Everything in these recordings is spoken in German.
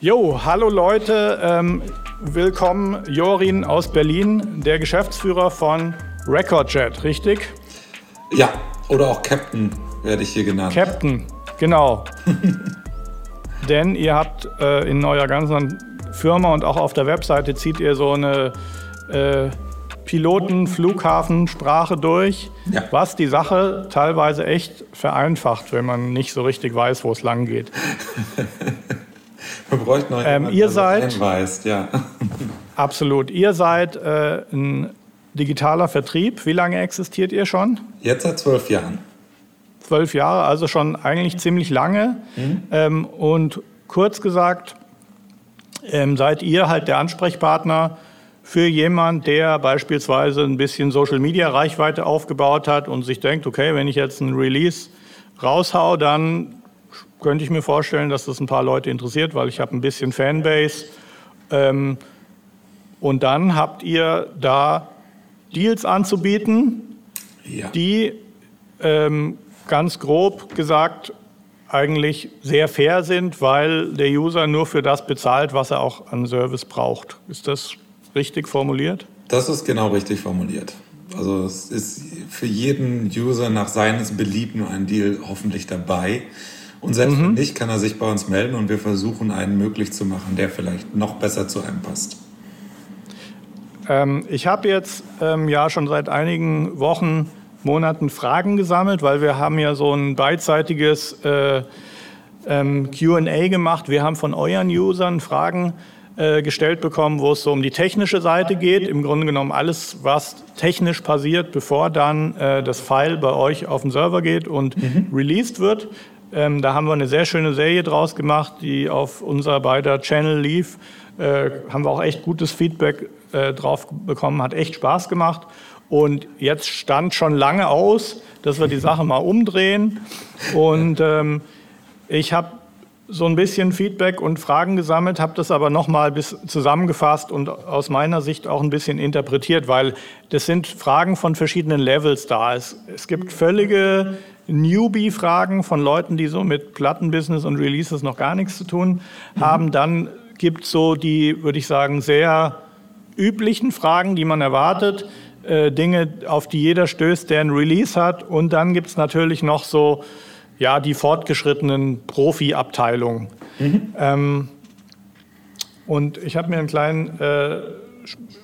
Jo, hallo Leute, ähm, willkommen Jorin aus Berlin, der Geschäftsführer von Recordjet, richtig? Ja, oder auch Captain werde ich hier genannt. Captain, genau. Denn ihr habt äh, in eurer ganzen Firma und auch auf der Webseite zieht ihr so eine äh, Piloten-Flughafen-Sprache durch, ja. was die Sache teilweise echt vereinfacht, wenn man nicht so richtig weiß, wo es lang geht. Wir bräuchten noch ähm, ihr seid, hinweist, ja. Absolut. Ihr seid äh, ein digitaler Vertrieb. Wie lange existiert ihr schon? Jetzt seit zwölf Jahren. Zwölf Jahre, also schon eigentlich ziemlich lange. Mhm. Ähm, und kurz gesagt, ähm, seid ihr halt der Ansprechpartner für jemand, der beispielsweise ein bisschen Social-Media-Reichweite aufgebaut hat und sich denkt, okay, wenn ich jetzt ein Release raushau, dann könnte ich mir vorstellen, dass das ein paar Leute interessiert, weil ich habe ein bisschen Fanbase. Ähm, und dann habt ihr da Deals anzubieten, ja. die ähm, ganz grob gesagt eigentlich sehr fair sind, weil der User nur für das bezahlt, was er auch an Service braucht. Ist das richtig formuliert? Das ist genau richtig formuliert. Also es ist für jeden User nach seines Belieben ein Deal hoffentlich dabei. Und selbst mhm. wenn nicht, kann er sich bei uns melden und wir versuchen, einen möglich zu machen, der vielleicht noch besser zu einem passt. Ähm, ich habe jetzt ähm, ja schon seit einigen Wochen, Monaten Fragen gesammelt, weil wir haben ja so ein beidseitiges äh, ähm, QA gemacht. Wir haben von euren Usern Fragen äh, gestellt bekommen, wo es so um die technische Seite geht. Im Grunde genommen alles, was technisch passiert, bevor dann äh, das File bei euch auf den Server geht und mhm. released wird. Ähm, da haben wir eine sehr schöne Serie draus gemacht, die auf unser beider Channel lief. Äh, haben wir auch echt gutes Feedback äh, drauf bekommen, hat echt Spaß gemacht. Und jetzt stand schon lange aus, dass wir die Sache mal umdrehen. Und ähm, ich habe so ein bisschen Feedback und Fragen gesammelt, habe das aber nochmal zusammengefasst und aus meiner Sicht auch ein bisschen interpretiert, weil das sind Fragen von verschiedenen Levels da. Es, es gibt völlige Newbie-Fragen von Leuten, die so mit Plattenbusiness und Releases noch gar nichts zu tun haben. Mhm. Dann gibt es so die, würde ich sagen, sehr üblichen Fragen, die man erwartet. Äh, Dinge, auf die jeder stößt, der ein Release hat. Und dann gibt es natürlich noch so ja, die fortgeschrittenen Profi-Abteilungen. Mhm. Ähm, und ich habe mir einen kleinen äh,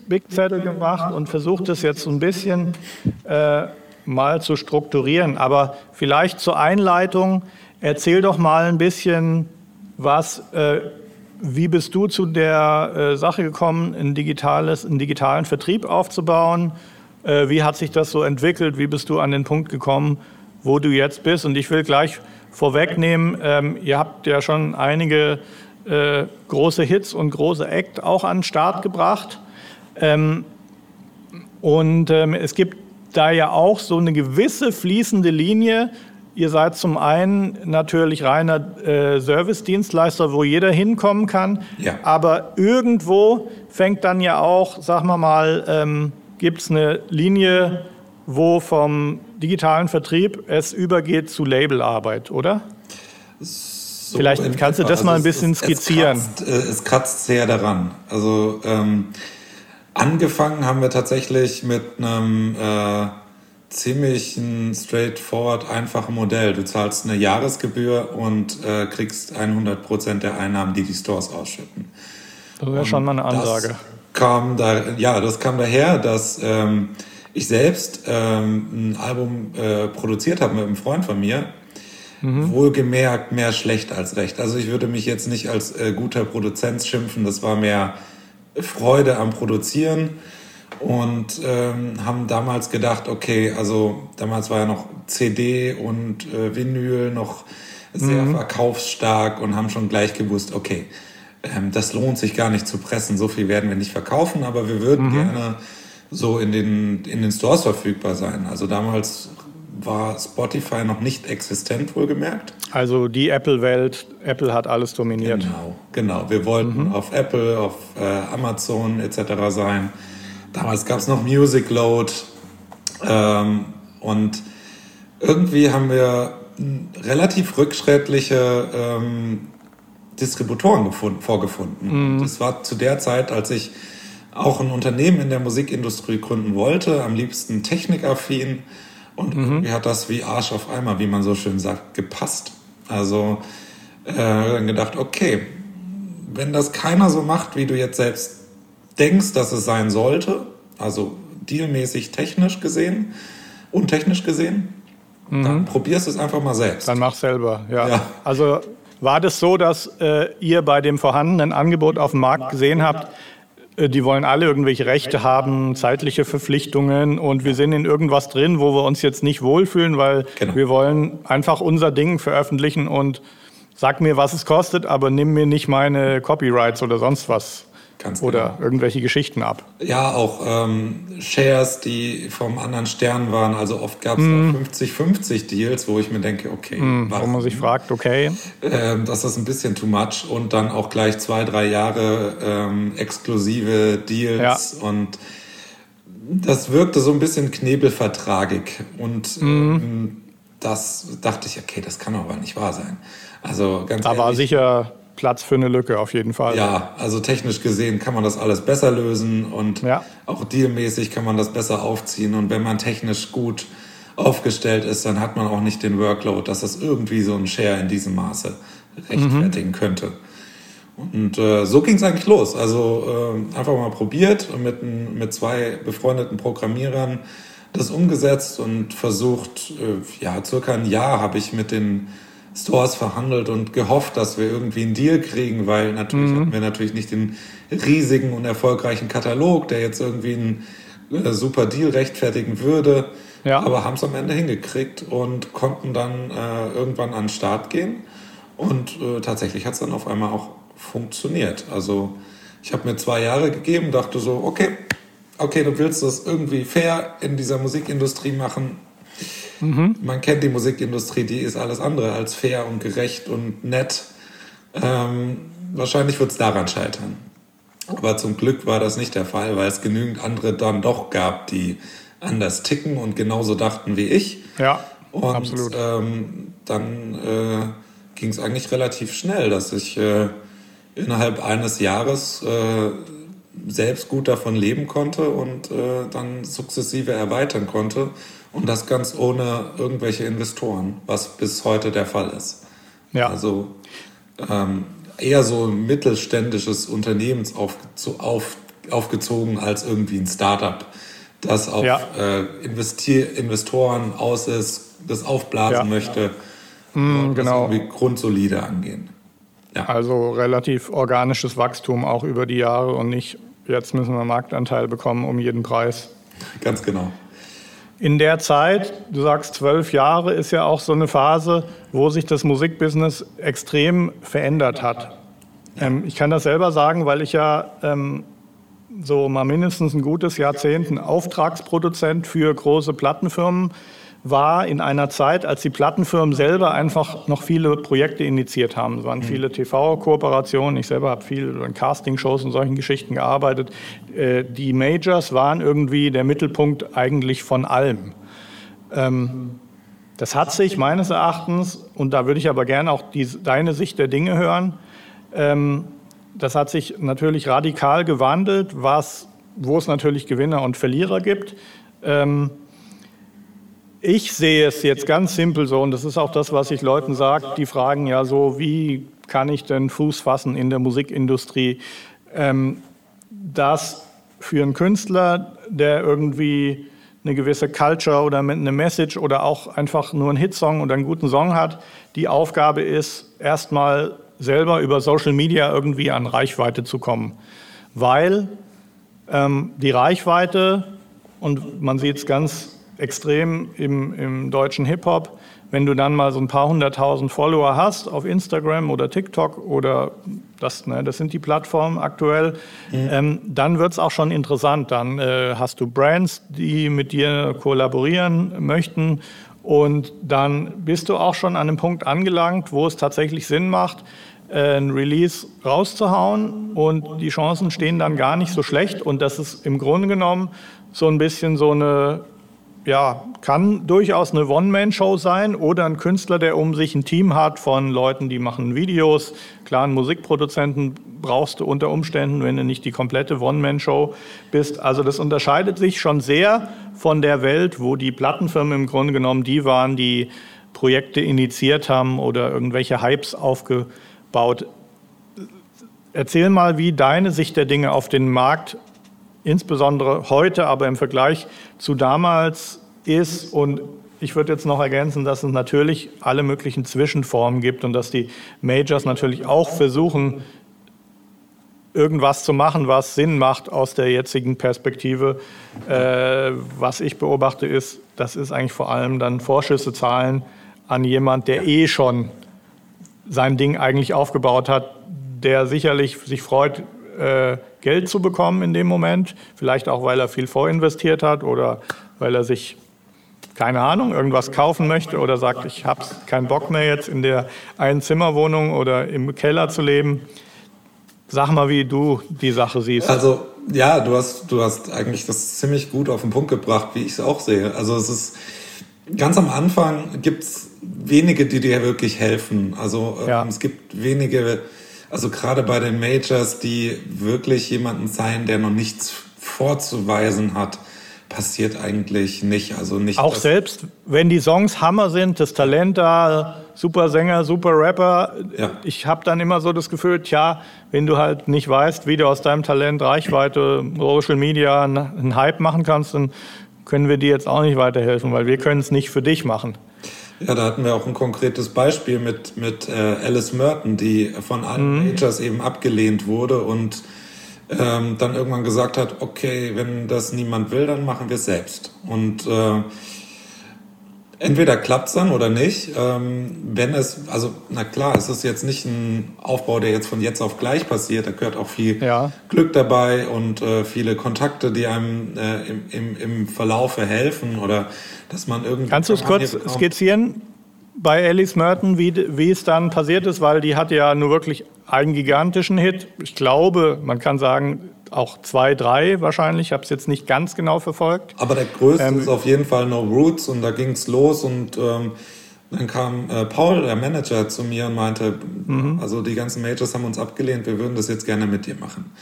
Big-Zettel gemacht und versucht es jetzt so ein bisschen äh, mal zu strukturieren. Aber vielleicht zur Einleitung, erzähl doch mal ein bisschen was. Äh, wie bist du zu der äh, Sache gekommen, ein digitales, einen digitalen Vertrieb aufzubauen? Äh, wie hat sich das so entwickelt? Wie bist du an den Punkt gekommen, wo du jetzt bist? Und ich will gleich vorwegnehmen, ähm, ihr habt ja schon einige äh, große Hits und große Act auch an den Start gebracht. Ähm, und ähm, es gibt da ja auch so eine gewisse fließende Linie. Ihr seid zum einen natürlich reiner äh, Service-Dienstleister, wo jeder hinkommen kann. Ja. Aber irgendwo fängt dann ja auch, sagen wir mal, ähm, gibt es eine Linie, wo vom digitalen Vertrieb es übergeht zu Labelarbeit, oder? So Vielleicht kannst du das also mal ein bisschen es, skizzieren. Es kratzt, äh, es kratzt, sehr daran. Also ähm, Angefangen haben wir tatsächlich mit einem äh, ziemlich straightforward einfachen Modell. Du zahlst eine Jahresgebühr und äh, kriegst 100% der Einnahmen, die die Stores ausschütten. Das wäre schon mal eine Ansage. Das kam da, ja, das kam daher, dass ähm, ich selbst ähm, ein Album äh, produziert habe mit einem Freund von mir. Mhm. Wohlgemerkt mehr schlecht als recht. Also ich würde mich jetzt nicht als äh, guter Produzent schimpfen. Das war mehr Freude am Produzieren und ähm, haben damals gedacht, okay, also damals war ja noch CD und äh, Vinyl noch sehr mhm. verkaufsstark und haben schon gleich gewusst, okay, ähm, das lohnt sich gar nicht zu pressen, so viel werden wir nicht verkaufen, aber wir würden mhm. gerne so in den, in den Stores verfügbar sein. Also damals war Spotify noch nicht existent, wohlgemerkt. Also die Apple-Welt, Apple hat alles dominiert. Genau, genau. Wir wollten mhm. auf Apple, auf äh, Amazon etc. sein. Damals gab es noch Music Load. Ähm, und irgendwie haben wir relativ rückschrittliche ähm, Distributoren gefunden, vorgefunden. Mhm. Das war zu der Zeit, als ich auch ein Unternehmen in der Musikindustrie gründen wollte, am liebsten technikaffin. Und mhm. mir hat das wie Arsch auf Eimer, wie man so schön sagt, gepasst. Also äh, dann gedacht, okay, wenn das keiner so macht, wie du jetzt selbst denkst, dass es sein sollte, also dealmäßig technisch gesehen, untechnisch gesehen, mhm. dann probierst du es einfach mal selbst. Dann mach selber, ja. ja. Also war das so, dass äh, ihr bei dem vorhandenen Angebot auf dem Markt gesehen habt, die wollen alle irgendwelche Rechte haben, zeitliche Verpflichtungen und wir sind in irgendwas drin, wo wir uns jetzt nicht wohlfühlen, weil genau. wir wollen einfach unser Ding veröffentlichen und sag mir, was es kostet, aber nimm mir nicht meine Copyrights oder sonst was. Ganz oder genau. irgendwelche Geschichten ab. Ja, auch ähm, Shares, die vom anderen Stern waren. Also oft gab es mm. 50-50 Deals, wo ich mir denke, okay. Mm, wo man sich fragt, okay. Ähm, das ist ein bisschen too much. Und dann auch gleich zwei, drei Jahre ähm, exklusive Deals. Ja. Und das wirkte so ein bisschen knebelvertragig. Und mm. das dachte ich, okay, das kann aber nicht wahr sein. Also ganz da ehrlich, war sicher Platz für eine Lücke auf jeden Fall. Ja, also technisch gesehen kann man das alles besser lösen und ja. auch dealmäßig kann man das besser aufziehen. Und wenn man technisch gut aufgestellt ist, dann hat man auch nicht den Workload, dass das irgendwie so ein Share in diesem Maße rechtfertigen mhm. könnte. Und äh, so ging es eigentlich los. Also äh, einfach mal probiert und mit, mit zwei befreundeten Programmierern das umgesetzt und versucht, äh, ja, circa ein Jahr habe ich mit den Stores verhandelt und gehofft, dass wir irgendwie einen Deal kriegen, weil natürlich mhm. hatten wir natürlich nicht den riesigen und erfolgreichen Katalog, der jetzt irgendwie einen äh, super Deal rechtfertigen würde. Ja. Aber haben es am Ende hingekriegt und konnten dann äh, irgendwann an den Start gehen. Und äh, tatsächlich hat es dann auf einmal auch funktioniert. Also ich habe mir zwei Jahre gegeben, dachte so, okay, okay, du willst das irgendwie fair in dieser Musikindustrie machen, Mhm. Man kennt die Musikindustrie, die ist alles andere als fair und gerecht und nett. Ähm, wahrscheinlich wird es daran scheitern. Aber zum Glück war das nicht der Fall, weil es genügend andere dann doch gab, die anders ticken und genauso dachten wie ich. Ja, und, absolut. Ähm, dann äh, ging es eigentlich relativ schnell, dass ich äh, innerhalb eines Jahres äh, selbst gut davon leben konnte und äh, dann sukzessive erweitern konnte und das ganz ohne irgendwelche Investoren, was bis heute der Fall ist. Ja. Also ähm, eher so ein mittelständisches Unternehmens auf, auf, aufgezogen als irgendwie ein Startup, das auf ja. äh, Investier Investoren aus ist, das aufblasen ja. möchte. Mm, und genau. irgendwie grundsolide angehen. Ja. Also relativ organisches Wachstum auch über die Jahre und nicht, jetzt müssen wir Marktanteil bekommen um jeden Preis. Ganz genau. In der Zeit, du sagst zwölf Jahre, ist ja auch so eine Phase, wo sich das Musikbusiness extrem verändert hat. Ähm, ich kann das selber sagen, weil ich ja ähm, so mal mindestens ein gutes Jahrzehnt ein Auftragsproduzent für große Plattenfirmen war in einer Zeit, als die Plattenfirmen selber einfach noch viele Projekte initiiert haben. Es waren mhm. viele TV-Kooperationen. Ich selber habe viel in Castingshows und solchen Geschichten gearbeitet. Äh, die Majors waren irgendwie der Mittelpunkt eigentlich von allem. Ähm, das hat sich meines Erachtens, und da würde ich aber gerne auch die, deine Sicht der Dinge hören, ähm, das hat sich natürlich radikal gewandelt, was, wo es natürlich Gewinner und Verlierer gibt. Ähm, ich sehe es jetzt ganz simpel so, und das ist auch das, was ich Leuten sage, die fragen ja so, wie kann ich denn Fuß fassen in der Musikindustrie? Ähm, dass für einen Künstler, der irgendwie eine gewisse Culture oder eine Message oder auch einfach nur einen Hitsong oder einen guten Song hat, die Aufgabe ist, erstmal selber über Social Media irgendwie an Reichweite zu kommen. Weil ähm, die Reichweite, und man sieht es ganz extrem im, im deutschen Hip-Hop. Wenn du dann mal so ein paar hunderttausend Follower hast auf Instagram oder TikTok oder das, ne, das sind die Plattformen aktuell, mhm. ähm, dann wird es auch schon interessant. Dann äh, hast du Brands, die mit dir kollaborieren möchten und dann bist du auch schon an einem Punkt angelangt, wo es tatsächlich Sinn macht, äh, ein Release rauszuhauen und die Chancen stehen dann gar nicht so schlecht und das ist im Grunde genommen so ein bisschen so eine ja, kann durchaus eine One-Man-Show sein oder ein Künstler, der um sich ein Team hat von Leuten, die machen Videos. Klar, einen Musikproduzenten brauchst du unter Umständen, wenn du nicht die komplette One-Man-Show bist. Also das unterscheidet sich schon sehr von der Welt, wo die Plattenfirmen im Grunde genommen die waren, die Projekte initiiert haben oder irgendwelche Hypes aufgebaut. Erzähl mal, wie deine Sicht der Dinge auf den Markt insbesondere heute, aber im Vergleich zu damals ist. Und ich würde jetzt noch ergänzen, dass es natürlich alle möglichen Zwischenformen gibt und dass die Majors natürlich auch versuchen, irgendwas zu machen, was Sinn macht aus der jetzigen Perspektive. Äh, was ich beobachte ist, das ist eigentlich vor allem dann Vorschüsse zahlen an jemand, der eh schon sein Ding eigentlich aufgebaut hat, der sicherlich sich freut, äh, Geld zu bekommen in dem Moment. Vielleicht auch, weil er viel vorinvestiert hat oder weil er sich, keine Ahnung, irgendwas kaufen möchte oder sagt, ich habe keinen Bock mehr jetzt in der Einzimmerwohnung oder im Keller zu leben. Sag mal, wie du die Sache siehst. Also ja, du hast, du hast eigentlich das ziemlich gut auf den Punkt gebracht, wie ich es auch sehe. Also es ist ganz am Anfang gibt es wenige, die dir wirklich helfen. Also ja. ähm, es gibt wenige also gerade bei den Majors, die wirklich jemanden sein, der noch nichts vorzuweisen hat, passiert eigentlich nicht. Also nicht. Auch selbst, wenn die Songs Hammer sind, das Talent da, super Sänger, super Rapper. Ja. Ich habe dann immer so das Gefühl, tja, wenn du halt nicht weißt, wie du aus deinem Talent Reichweite, Social Media einen Hype machen kannst, dann können wir dir jetzt auch nicht weiterhelfen, weil wir können es nicht für dich machen. Ja, da hatten wir auch ein konkretes Beispiel mit, mit äh, Alice Merton, die von allen mhm. Majors eben abgelehnt wurde und ähm, dann irgendwann gesagt hat, okay, wenn das niemand will, dann machen wir es selbst. Und äh, entweder klappt es dann oder nicht. Ähm, wenn es, also na klar, es ist jetzt nicht ein Aufbau, der jetzt von jetzt auf gleich passiert. Da gehört auch viel ja. Glück dabei und äh, viele Kontakte, die einem äh, im, im, im Verlaufe helfen oder dass man irgendwie. Kannst du es kurz skizzieren? Bei Alice Merton, wie, wie es dann passiert ist, weil die hatte ja nur wirklich einen gigantischen Hit. Ich glaube, man kann sagen, auch zwei, drei wahrscheinlich. Ich habe es jetzt nicht ganz genau verfolgt. Aber der größte ähm, ist auf jeden Fall No Roots und da ging es los und ähm, dann kam äh, Paul, der Manager, zu mir und meinte, mhm. also die ganzen Majors haben uns abgelehnt, wir würden das jetzt gerne mit dir machen.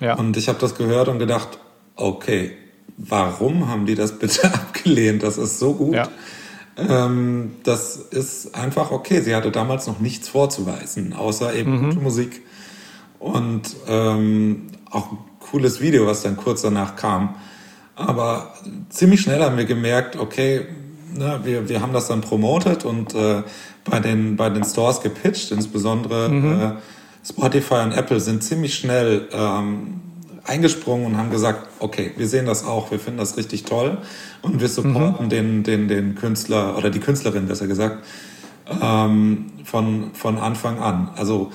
Ja. Und ich habe das gehört und gedacht, okay, warum haben die das bitte abgelehnt? Das ist so gut. Ja. Ähm, das ist einfach okay. Sie hatte damals noch nichts vorzuweisen, außer eben mhm. Musik. Und ähm, auch ein cooles Video, was dann kurz danach kam. Aber ziemlich schnell haben wir gemerkt, okay, ne, wir, wir haben das dann promotet und äh, bei, den, bei den Stores gepitcht, insbesondere mhm. äh, Spotify und Apple sind ziemlich schnell ähm, eingesprungen und haben gesagt, okay, wir sehen das auch, wir finden das richtig toll und wir supporten mhm. den, den, den Künstler oder die Künstlerin besser gesagt ähm, von, von Anfang an. Also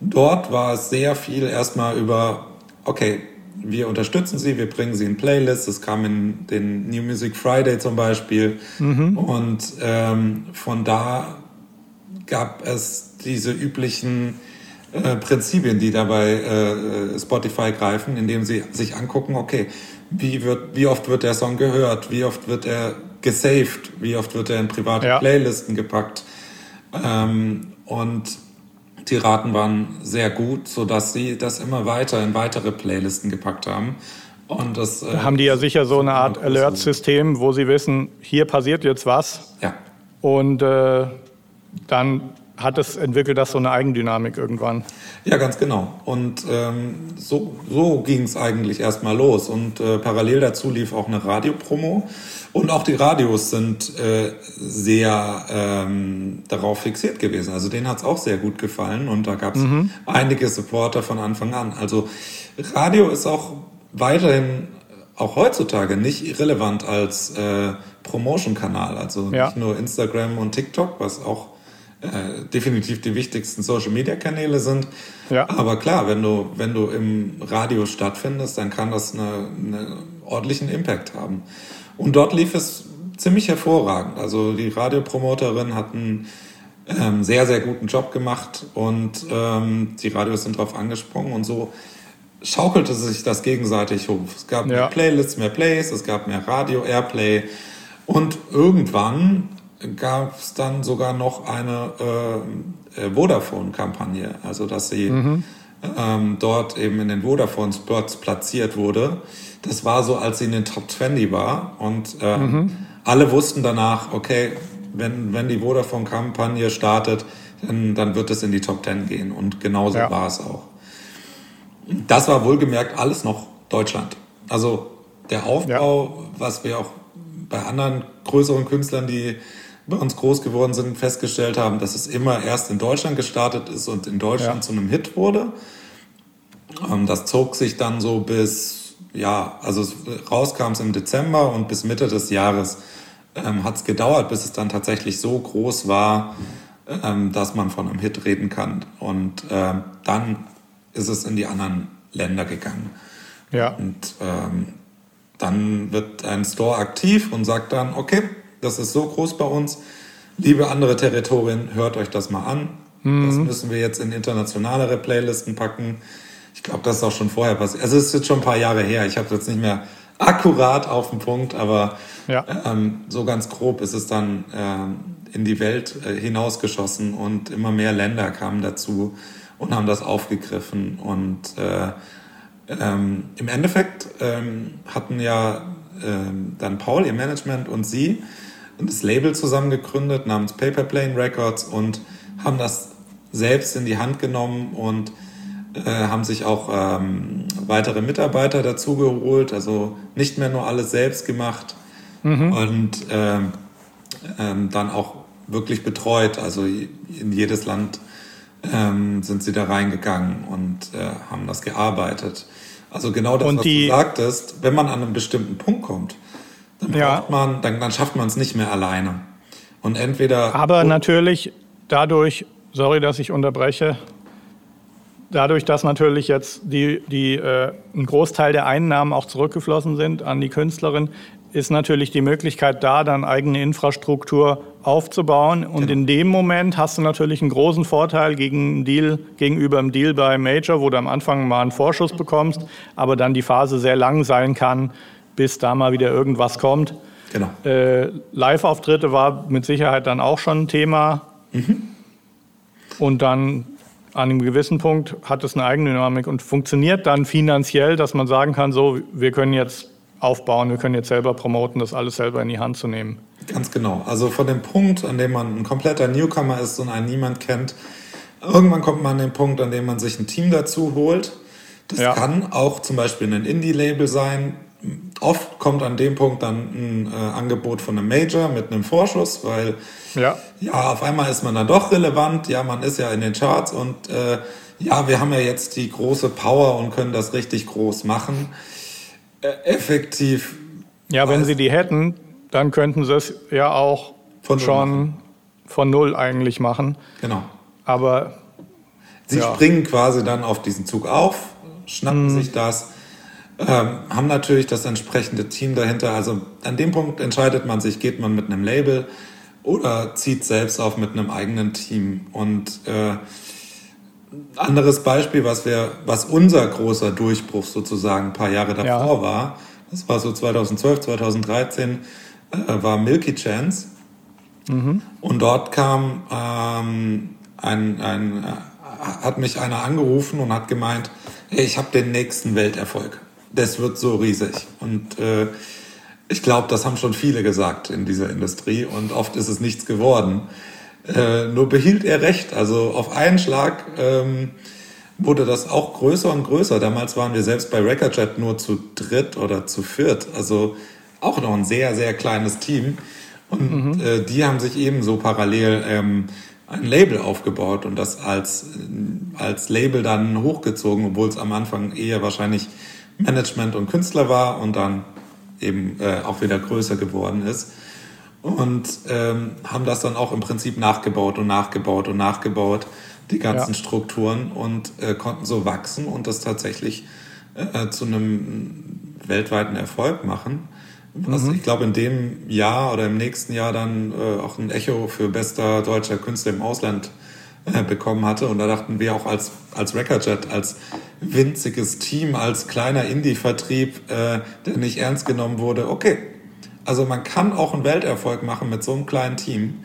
dort war es sehr viel erstmal über okay, wir unterstützen sie, wir bringen sie in Playlists. Es kam in den New Music Friday zum Beispiel. Mhm. Und ähm, von da gab es diese üblichen äh, Prinzipien, die dabei äh, Spotify greifen, indem sie sich angucken, okay, wie, wird, wie oft wird der Song gehört, wie oft wird er gesaved, wie oft wird er in private ja. Playlisten gepackt. Ähm, und die Raten waren sehr gut, sodass sie das immer weiter in weitere Playlisten gepackt haben. Und das, da äh, haben die ja sicher so eine Art Alert-System, wo sie wissen, hier passiert jetzt was. Ja. Und äh, dann hat es, entwickelt das so eine Eigendynamik irgendwann. Ja, ganz genau. Und ähm, so, so ging es eigentlich erstmal los. Und äh, parallel dazu lief auch eine Radiopromo. Und auch die Radios sind äh, sehr ähm, darauf fixiert gewesen. Also denen hat es auch sehr gut gefallen. Und da gab es mhm. einige Supporter von Anfang an. Also Radio ist auch weiterhin auch heutzutage nicht irrelevant als äh, Promotion-Kanal. Also ja. nicht nur Instagram und TikTok, was auch äh, definitiv die wichtigsten Social Media Kanäle sind. Ja. Aber klar, wenn du, wenn du im Radio stattfindest, dann kann das eine, einen ordentlichen Impact haben. Und dort lief es ziemlich hervorragend. Also die Radiopromoterin hat einen ähm, sehr, sehr guten Job gemacht und ähm, die Radios sind darauf angesprungen und so schaukelte sich das gegenseitig hoch. Es gab ja. mehr Playlists, mehr Plays, es gab mehr Radio-Airplay Und irgendwann gab es dann sogar noch eine äh, äh, Vodafone-Kampagne, also dass sie mhm. ähm, dort eben in den Vodafone-Spots platziert wurde. Das war so, als sie in den Top 20 war und ähm, mhm. alle wussten danach, okay, wenn, wenn die Vodafone-Kampagne startet, dann, dann wird es in die Top 10 gehen und genauso ja. war es auch. Das war wohlgemerkt alles noch Deutschland. Also der Aufbau, ja. was wir auch bei anderen größeren Künstlern, die bei uns groß geworden sind, festgestellt haben, dass es immer erst in Deutschland gestartet ist und in Deutschland ja. zu einem Hit wurde. Ähm, das zog sich dann so bis, ja, also rauskam es im Dezember und bis Mitte des Jahres ähm, hat es gedauert, bis es dann tatsächlich so groß war, ähm, dass man von einem Hit reden kann. Und ähm, dann ist es in die anderen Länder gegangen. Ja. Und ähm, dann wird ein Store aktiv und sagt dann, okay, das ist so groß bei uns. Liebe andere Territorien, hört euch das mal an. Mhm. Das müssen wir jetzt in internationalere Playlisten packen. Ich glaube, das ist auch schon vorher passiert. Also es ist jetzt schon ein paar Jahre her. Ich habe jetzt nicht mehr akkurat auf den Punkt, aber ja. ähm, so ganz grob ist es dann ähm, in die Welt äh, hinausgeschossen und immer mehr Länder kamen dazu und haben das aufgegriffen. Und äh, ähm, im Endeffekt ähm, hatten ja ähm, dann Paul, ihr Management und sie das Label zusammen gegründet namens Paperplane Records und haben das selbst in die Hand genommen und äh, haben sich auch ähm, weitere Mitarbeiter dazu geholt, also nicht mehr nur alles selbst gemacht mhm. und ähm, ähm, dann auch wirklich betreut. Also in jedes Land ähm, sind sie da reingegangen und äh, haben das gearbeitet. Also genau das, und was du sagtest, wenn man an einen bestimmten Punkt kommt, dann, ja. man, dann, dann schafft man es nicht mehr alleine. Und entweder. Aber natürlich dadurch, sorry, dass ich unterbreche, dadurch, dass natürlich jetzt die, die, äh, ein Großteil der Einnahmen auch zurückgeflossen sind an die Künstlerin, ist natürlich die Möglichkeit da, dann eigene Infrastruktur aufzubauen. Und genau. in dem Moment hast du natürlich einen großen Vorteil gegen Deal, gegenüber dem Deal bei Major, wo du am Anfang mal einen Vorschuss bekommst, aber dann die Phase sehr lang sein kann, bis da mal wieder irgendwas kommt. Genau. Äh, Live-Auftritte war mit Sicherheit dann auch schon ein Thema. Mhm. Und dann an einem gewissen Punkt hat es eine Eigendynamik und funktioniert dann finanziell, dass man sagen kann, so, wir können jetzt aufbauen, wir können jetzt selber promoten, das alles selber in die Hand zu nehmen. Ganz genau. Also von dem Punkt, an dem man ein kompletter Newcomer ist und einen niemand kennt, irgendwann kommt man an den Punkt, an dem man sich ein Team dazu holt. Das ja. kann auch zum Beispiel ein Indie-Label sein, oft kommt an dem Punkt dann ein äh, Angebot von einem Major mit einem Vorschuss, weil ja. ja, auf einmal ist man dann doch relevant, ja, man ist ja in den Charts und äh, ja, wir haben ja jetzt die große Power und können das richtig groß machen. Äh, effektiv. Ja, wenn sie die hätten, dann könnten sie es ja auch von schon von null eigentlich machen. Genau. Aber sie ja. springen quasi dann auf diesen Zug auf, schnappen hm. sich das ähm, haben natürlich das entsprechende Team dahinter. Also an dem Punkt entscheidet man sich, geht man mit einem Label oder zieht selbst auf mit einem eigenen Team. Und äh, anderes Beispiel, was wir, was unser großer Durchbruch sozusagen ein paar Jahre davor ja. war, das war so 2012, 2013, äh, war Milky Chance. Mhm. Und dort kam ähm, ein, ein, äh, hat mich einer angerufen und hat gemeint, hey, ich habe den nächsten Welterfolg das wird so riesig. Und äh, ich glaube, das haben schon viele gesagt in dieser Industrie und oft ist es nichts geworden. Äh, nur behielt er recht. Also auf einen Schlag ähm, wurde das auch größer und größer. Damals waren wir selbst bei Recordjet nur zu dritt oder zu viert. Also auch noch ein sehr, sehr kleines Team. Und mhm. äh, die haben sich ebenso parallel ähm, ein Label aufgebaut und das als, als Label dann hochgezogen, obwohl es am Anfang eher wahrscheinlich Management und Künstler war und dann eben äh, auch wieder größer geworden ist. Und ähm, haben das dann auch im Prinzip nachgebaut und nachgebaut und nachgebaut, die ganzen ja. Strukturen und äh, konnten so wachsen und das tatsächlich äh, zu einem weltweiten Erfolg machen. Was mhm. ich glaube in dem Jahr oder im nächsten Jahr dann äh, auch ein Echo für bester deutscher Künstler im Ausland äh, bekommen hatte. Und da dachten wir auch als, als Recordjet, als winziges Team, als kleiner Indie-Vertrieb, äh, der nicht ernst genommen wurde, okay, Also man kann auch einen Welterfolg machen mit so einem kleinen Team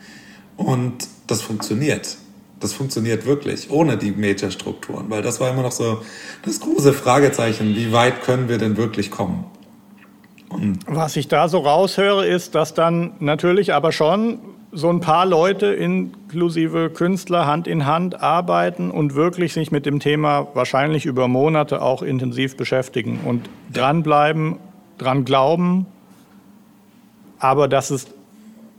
und das funktioniert. Das funktioniert wirklich, ohne die Major-Strukturen, weil das war immer noch so das große Fragezeichen, wie weit können wir denn wirklich kommen? Und Was ich da so raushöre, ist, dass dann natürlich aber schon so ein paar Leute inklusive Künstler Hand in Hand arbeiten und wirklich sich mit dem Thema wahrscheinlich über Monate auch intensiv beschäftigen und dranbleiben, dran glauben, aber dass, es,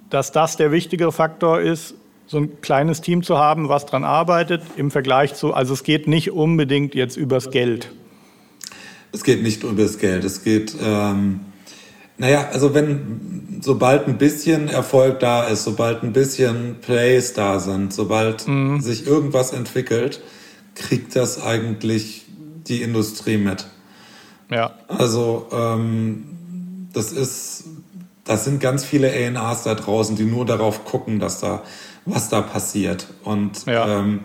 dass das der wichtigere Faktor ist, so ein kleines Team zu haben, was dran arbeitet, im Vergleich zu, also es geht nicht unbedingt jetzt übers Geld. Es geht nicht übers Geld, es geht... Ähm naja, also wenn, sobald ein bisschen Erfolg da ist, sobald ein bisschen Plays da sind, sobald mhm. sich irgendwas entwickelt, kriegt das eigentlich die Industrie mit. Ja. Also, ähm, das ist, das sind ganz viele A&Rs da draußen, die nur darauf gucken, dass da, was da passiert. Und, ja. ähm,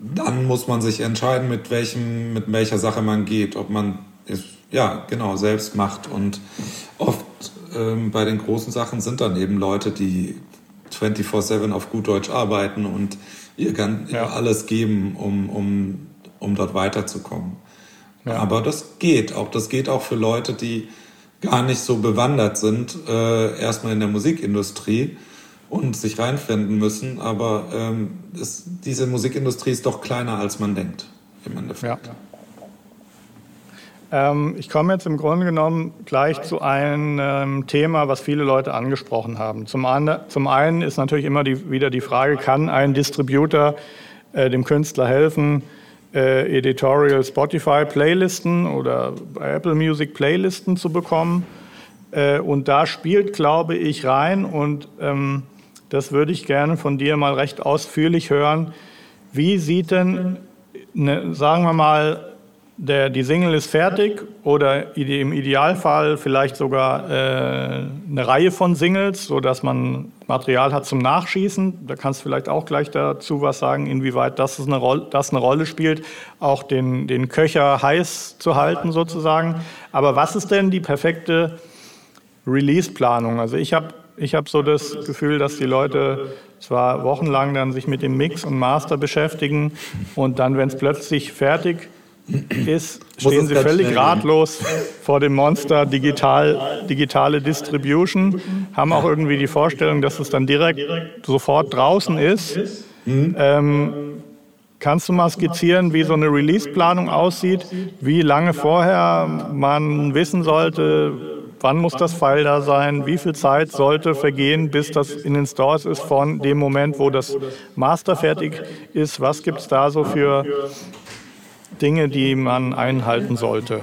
dann muss man sich entscheiden, mit welchem, mit welcher Sache man geht, ob man ist, ja, genau, selbst macht. Und oft ähm, bei den großen Sachen sind dann eben Leute, die 24-7 auf gut Deutsch arbeiten und ihr, ganz, ja. alles geben, um, um, um dort weiterzukommen. Ja. Aber das geht auch. Das geht auch für Leute, die gar nicht so bewandert sind, äh, erstmal in der Musikindustrie und sich reinfinden müssen. Aber ähm, es, diese Musikindustrie ist doch kleiner, als man denkt, im Endeffekt. Ja. Ähm, ich komme jetzt im Grunde genommen gleich zu einem ähm, Thema, was viele Leute angesprochen haben. Zum, einen ist natürlich immer die, wieder die Frage, kann ein Distributor äh, dem Künstler helfen, äh, Editorial Spotify Playlisten oder Apple Music Playlisten zu bekommen? Äh, und da spielt, glaube ich, rein und ähm, das würde ich gerne von dir mal recht ausführlich hören. Wie sieht denn, ne, sagen wir mal, der, die Single ist fertig oder im Idealfall vielleicht sogar äh, eine Reihe von Singles, sodass man Material hat zum Nachschießen. Da kannst du vielleicht auch gleich dazu was sagen, inwieweit das eine, Rolle, das eine Rolle spielt, auch den, den Köcher heiß zu halten sozusagen. Aber was ist denn die perfekte Release-Planung? Also ich habe ich hab so das Gefühl, dass die Leute zwar wochenlang dann sich mit dem Mix und Master beschäftigen und dann, wenn es plötzlich fertig ist, ist, stehen sie völlig ratlos vor dem Monster digital, digitale Distribution, haben auch irgendwie die Vorstellung, dass es dann direkt sofort draußen ist. Mhm. Ähm, kannst du mal skizzieren, wie so eine Release-Planung aussieht, wie lange vorher man wissen sollte, wann muss das File da sein, wie viel Zeit sollte vergehen, bis das in den Stores ist von dem Moment, wo das Master fertig ist, was gibt es da so für Dinge, die man einhalten sollte.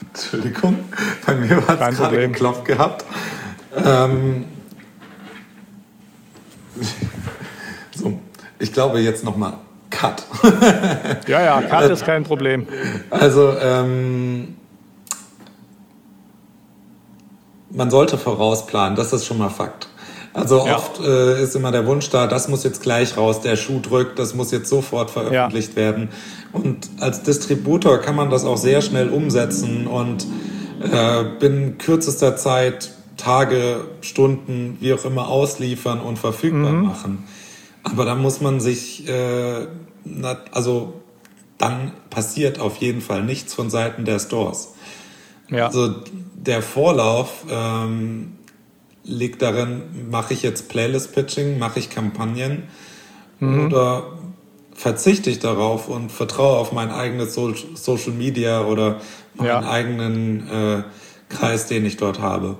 Entschuldigung, bei mir hat es gerade geklopft gehabt. Ähm, so, ich glaube jetzt nochmal Cut. ja, ja, Cut ist kein Problem. Also, ähm, man sollte vorausplanen, das ist schon mal Fakt. Also ja. oft äh, ist immer der Wunsch da, das muss jetzt gleich raus, der Schuh drückt, das muss jetzt sofort veröffentlicht ja. werden. Und als Distributor kann man das auch sehr schnell umsetzen und äh, binnen kürzester Zeit Tage, Stunden, wie auch immer ausliefern und verfügbar mhm. machen. Aber da muss man sich, äh, also dann passiert auf jeden Fall nichts von Seiten der Stores. Ja. Also der Vorlauf ähm, liegt darin, mache ich jetzt Playlist-Pitching, mache ich Kampagnen mhm. oder verzichte ich darauf und vertraue auf mein eigenes so Social Media oder meinen ja. eigenen äh, Kreis, den ich dort habe.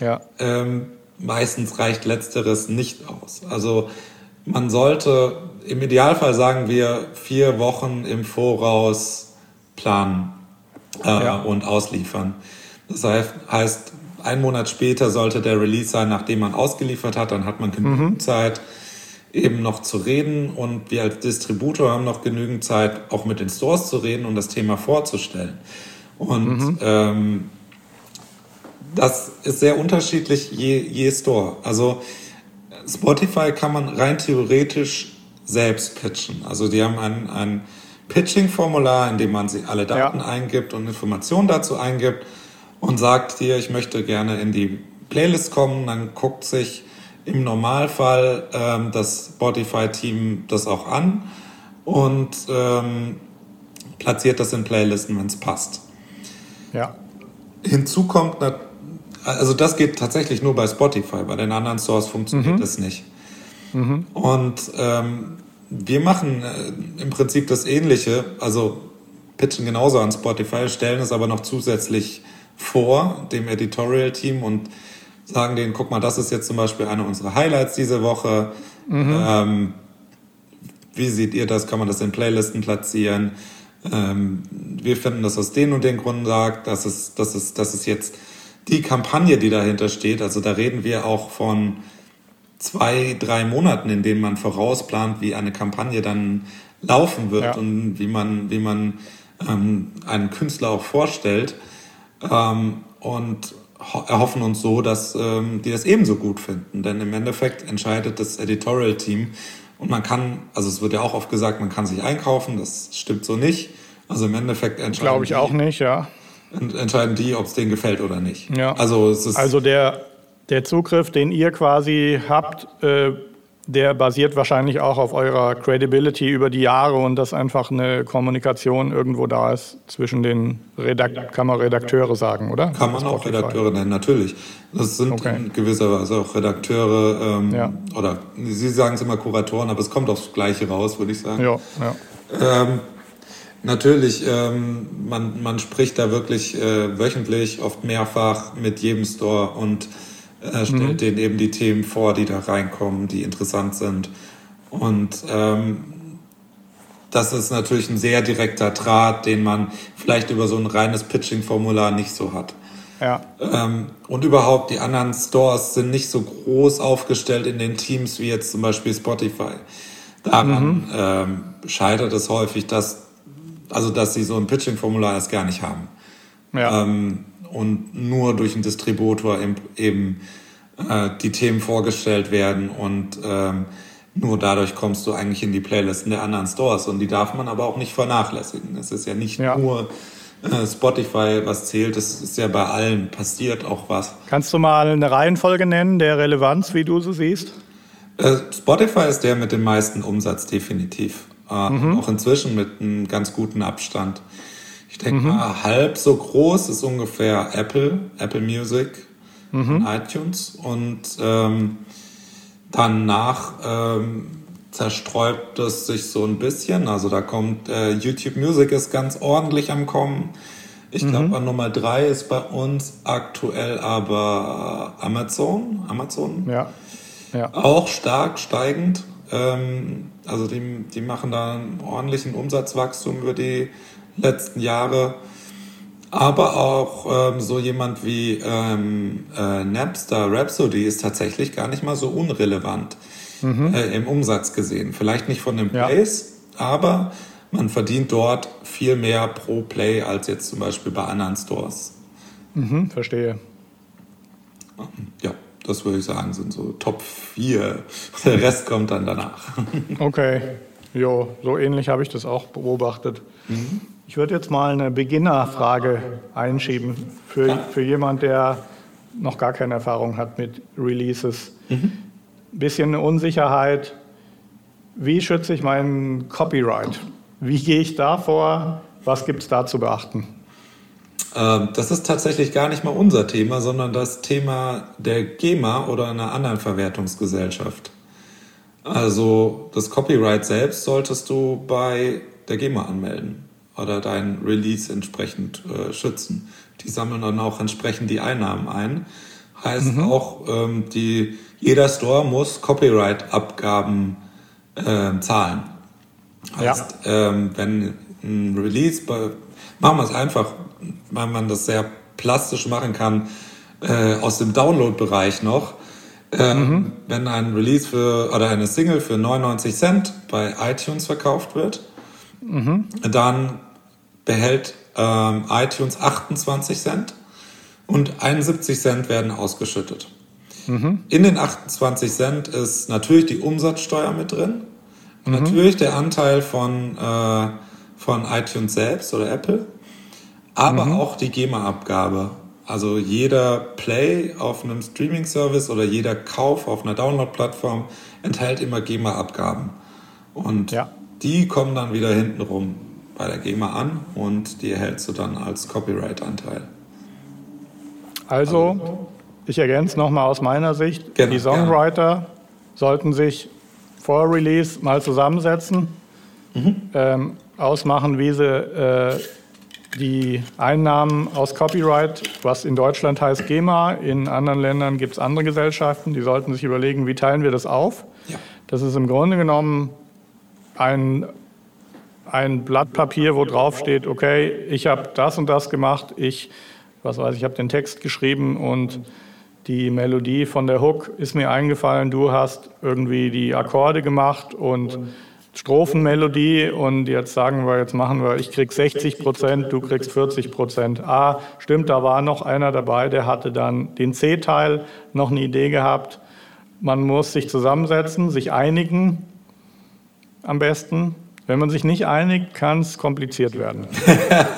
Ja. Ähm, meistens reicht letzteres nicht aus. Also man sollte im Idealfall sagen wir vier Wochen im Voraus planen äh, ja. und ausliefern. Das heißt, ein Monat später sollte der Release sein, nachdem man ausgeliefert hat. Dann hat man genügend mhm. Zeit, eben noch zu reden. Und wir als Distributor haben noch genügend Zeit, auch mit den Stores zu reden und das Thema vorzustellen. Und mhm. ähm, das ist sehr unterschiedlich je, je Store. Also Spotify kann man rein theoretisch selbst pitchen. Also die haben ein, ein Pitching-Formular, in dem man sie alle Daten ja. eingibt und Informationen dazu eingibt. Und sagt dir, ich möchte gerne in die Playlist kommen, dann guckt sich im Normalfall ähm, das Spotify-Team das auch an und ähm, platziert das in Playlisten, wenn es passt. Ja. Hinzu kommt, also das geht tatsächlich nur bei Spotify, bei den anderen Stores funktioniert mhm. das nicht. Mhm. Und ähm, wir machen äh, im Prinzip das Ähnliche, also pitchen genauso an Spotify, stellen es aber noch zusätzlich vor, dem Editorial-Team und sagen denen, guck mal, das ist jetzt zum Beispiel eine unserer Highlights diese Woche. Mhm. Ähm, wie seht ihr das? Kann man das in Playlisten platzieren? Ähm, wir finden das aus den und den Gründen sagt, dass es, dass es, dass es jetzt die Kampagne, die dahinter steht, also da reden wir auch von zwei, drei Monaten, in denen man vorausplant, wie eine Kampagne dann laufen wird ja. und wie man, wie man ähm, einen Künstler auch vorstellt. Ähm, und erhoffen uns so, dass ähm, die das ebenso gut finden. Denn im Endeffekt entscheidet das Editorial-Team und man kann, also es wird ja auch oft gesagt, man kann sich einkaufen, das stimmt so nicht. Also im Endeffekt entscheiden Glaube ich die, auch nicht, ja. Entscheiden die, ob es denen gefällt oder nicht. Ja. Also, es ist also der, der Zugriff, den ihr quasi habt, äh, der basiert wahrscheinlich auch auf eurer Credibility über die Jahre und dass einfach eine Kommunikation irgendwo da ist zwischen den Redakt kann man Redakteure sagen, oder? Kann man auch Redakteure nennen, natürlich. Das sind okay. in gewisser Weise auch Redakteure ähm, ja. oder Sie sagen es immer Kuratoren, aber es kommt aufs Gleiche raus, würde ich sagen. Ja, ja. Ähm, natürlich, ähm, man, man spricht da wirklich äh, wöchentlich, oft mehrfach mit jedem Store und er stellt mhm. denen eben die Themen vor, die da reinkommen, die interessant sind. Und ähm, das ist natürlich ein sehr direkter Draht, den man vielleicht über so ein reines Pitching-Formular nicht so hat. Ja. Ähm, und überhaupt, die anderen Stores sind nicht so groß aufgestellt in den Teams wie jetzt zum Beispiel Spotify. Daran mhm. ähm, scheitert es häufig, dass, also dass sie so ein Pitching-Formular erst gar nicht haben. Ja. Ähm, und nur durch einen Distributor eben, eben äh, die Themen vorgestellt werden und ähm, nur dadurch kommst du eigentlich in die Playlisten der anderen Stores und die darf man aber auch nicht vernachlässigen. Es ist ja nicht ja. nur äh, Spotify, was zählt, es ist ja bei allen passiert auch was. Kannst du mal eine Reihenfolge nennen der Relevanz, wie du sie siehst? Äh, Spotify ist der mit dem meisten Umsatz definitiv. Äh, mhm. Auch inzwischen mit einem ganz guten Abstand. Ich denke mhm. mal, halb so groß ist ungefähr Apple, Apple Music, mhm. iTunes. Und ähm, danach ähm, zersträubt es sich so ein bisschen. Also da kommt äh, YouTube Music ist ganz ordentlich am Kommen. Ich glaube, mhm. an Nummer drei ist bei uns aktuell aber Amazon. Amazon. Ja. ja. Auch stark steigend. Ähm, also die, die machen da einen ordentlichen Umsatzwachstum über die letzten Jahre. Aber auch ähm, so jemand wie ähm, äh, Napster Rhapsody ist tatsächlich gar nicht mal so unrelevant mhm. äh, im Umsatz gesehen. Vielleicht nicht von den Plays, ja. aber man verdient dort viel mehr pro Play als jetzt zum Beispiel bei anderen Stores. Mhm, verstehe. Ja, das würde ich sagen, sind so Top 4. Der Rest kommt dann danach. Okay, jo, so ähnlich habe ich das auch beobachtet. Mhm. Ich würde jetzt mal eine Beginnerfrage einschieben für, für jemand, der noch gar keine Erfahrung hat mit Releases. Mhm. Bisschen Unsicherheit. Wie schütze ich meinen Copyright? Wie gehe ich da vor? Was gibt es da zu beachten? Ähm, das ist tatsächlich gar nicht mal unser Thema, sondern das Thema der GEMA oder einer anderen Verwertungsgesellschaft. Also das Copyright selbst solltest du bei der GEMA anmelden oder dein Release entsprechend äh, schützen. Die sammeln dann auch entsprechend die Einnahmen ein. Heißt mhm. auch, ähm, die, jeder Store muss Copyright-Abgaben äh, zahlen. Heißt, ja. ähm, wenn ein Release, bei, machen wir es einfach, weil man das sehr plastisch machen kann, äh, aus dem Download-Bereich noch. Äh, mhm. Wenn ein Release für oder eine Single für 99 Cent bei iTunes verkauft wird, mhm. dann behält ähm, iTunes 28 Cent und 71 Cent werden ausgeschüttet. Mhm. In den 28 Cent ist natürlich die Umsatzsteuer mit drin, mhm. natürlich der Anteil von, äh, von iTunes selbst oder Apple, aber mhm. auch die GEMA-Abgabe. Also jeder Play auf einem Streaming-Service oder jeder Kauf auf einer Download-Plattform enthält immer GEMA-Abgaben. Und ja. die kommen dann wieder hintenrum bei der GEMA an und die erhältst du dann als Copyright-Anteil. Also, also, ich ergänze nochmal aus meiner Sicht, genau, die Songwriter ja. sollten sich vor Release mal zusammensetzen, mhm. ähm, ausmachen, wie sie äh, die Einnahmen aus Copyright, was in Deutschland heißt GEMA, in anderen Ländern gibt es andere Gesellschaften, die sollten sich überlegen, wie teilen wir das auf. Ja. Das ist im Grunde genommen ein, ein Blatt Papier, wo drauf steht, okay, ich habe das und das gemacht, ich, was weiß ich, habe den Text geschrieben und die Melodie von der Hook ist mir eingefallen, du hast irgendwie die Akkorde gemacht und Strophenmelodie und jetzt sagen wir, jetzt machen wir, ich krieg 60 Prozent, du kriegst 40 Prozent. Ah, stimmt, da war noch einer dabei, der hatte dann den C-Teil, noch eine Idee gehabt. Man muss sich zusammensetzen, sich einigen am besten. Wenn man sich nicht einigt, kann es kompliziert werden.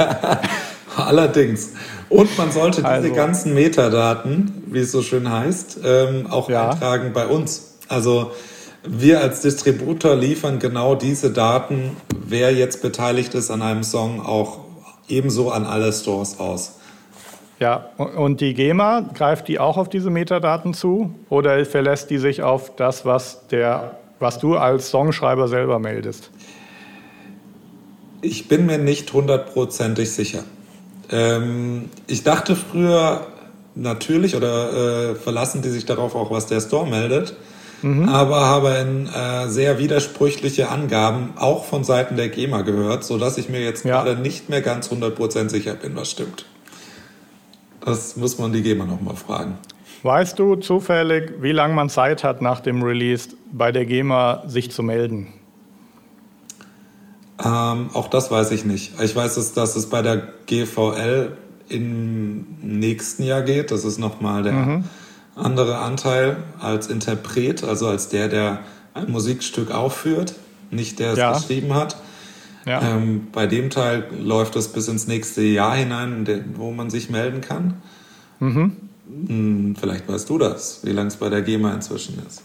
Allerdings. Und man sollte diese also, ganzen Metadaten, wie es so schön heißt, ähm, auch ja. eintragen bei uns. Also wir als Distributor liefern genau diese Daten, wer jetzt beteiligt ist an einem Song, auch ebenso an alle Stores aus. Ja, und die GEMA, greift die auch auf diese Metadaten zu oder verlässt die sich auf das, was, der, was du als Songschreiber selber meldest? Ich bin mir nicht hundertprozentig sicher. Ähm, ich dachte früher natürlich oder äh, verlassen die sich darauf auch, was der Store meldet mhm. aber habe in, äh, sehr widersprüchliche Angaben auch von Seiten der GEMA gehört, sodass ich mir jetzt ja. gerade nicht mehr ganz 100% sicher bin, was stimmt. Das muss man die GEMA nochmal fragen. Weißt du zufällig, wie lange man Zeit hat nach dem Release bei der GEMA sich zu melden? Ähm, auch das weiß ich nicht. Ich weiß, dass, dass es bei der GVL im nächsten Jahr geht. Das ist nochmal der mhm andere Anteil als Interpret, also als der, der ein Musikstück aufführt, nicht der es ja. geschrieben hat. Ja. Ähm, bei dem Teil läuft es bis ins nächste Jahr hinein, wo man sich melden kann. Mhm. Hm, vielleicht weißt du das, wie lange es bei der GEMA inzwischen ist.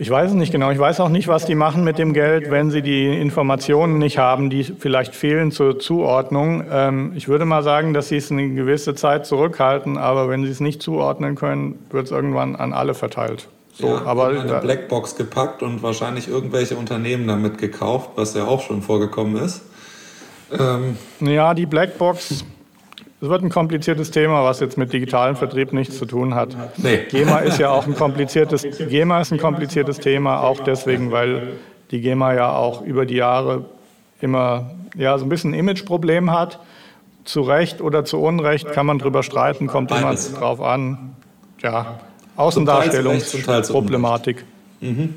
Ich weiß es nicht genau. Ich weiß auch nicht, was die machen mit dem Geld, wenn sie die Informationen nicht haben, die vielleicht fehlen zur Zuordnung. Ähm, ich würde mal sagen, dass sie es eine gewisse Zeit zurückhalten, aber wenn sie es nicht zuordnen können, wird es irgendwann an alle verteilt. So, ja, aber in eine Blackbox gepackt und wahrscheinlich irgendwelche Unternehmen damit gekauft, was ja auch schon vorgekommen ist. Ähm, ja, die Blackbox es wird ein kompliziertes Thema, was jetzt mit digitalen Vertrieb nichts zu tun hat. Nee. GEMA ist ja auch ein kompliziertes, GEMA ist ein kompliziertes Thema, auch deswegen, weil die GEMA ja auch über die Jahre immer ja, so ein bisschen ein Imageproblem hat. Zu Recht oder zu Unrecht kann man drüber streiten, kommt immer drauf an. Ja, Außendarstellungsproblematik. Mhm.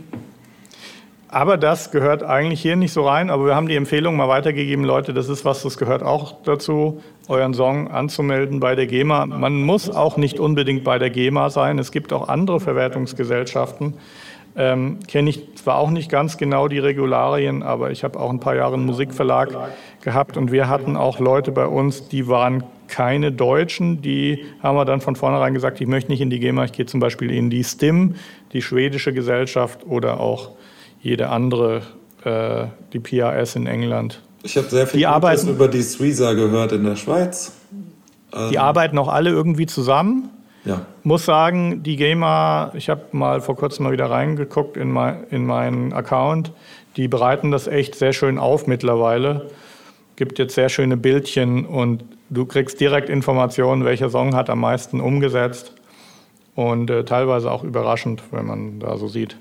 Aber das gehört eigentlich hier nicht so rein. Aber wir haben die Empfehlung mal weitergegeben, Leute, das ist was, das gehört auch dazu, euren Song anzumelden bei der GEMA. Man muss auch nicht unbedingt bei der GEMA sein. Es gibt auch andere Verwertungsgesellschaften. Ähm, Kenne ich zwar auch nicht ganz genau die Regularien, aber ich habe auch ein paar Jahre einen Musikverlag gehabt und wir hatten auch Leute bei uns, die waren keine Deutschen, die haben wir dann von vornherein gesagt, ich möchte nicht in die GEMA, ich gehe zum Beispiel in die STIM, die schwedische Gesellschaft oder auch jede andere, äh, die PAS in England. Ich habe sehr viel die arbeiten, über die Suiza gehört in der Schweiz. Die ähm, arbeiten auch alle irgendwie zusammen. Ja. Muss sagen, die Gamer, ich habe mal vor kurzem mal wieder reingeguckt in, mein, in meinen Account, die bereiten das echt sehr schön auf mittlerweile. Gibt jetzt sehr schöne Bildchen und du kriegst direkt Informationen, welcher Song hat am meisten umgesetzt. Und äh, teilweise auch überraschend, wenn man da so sieht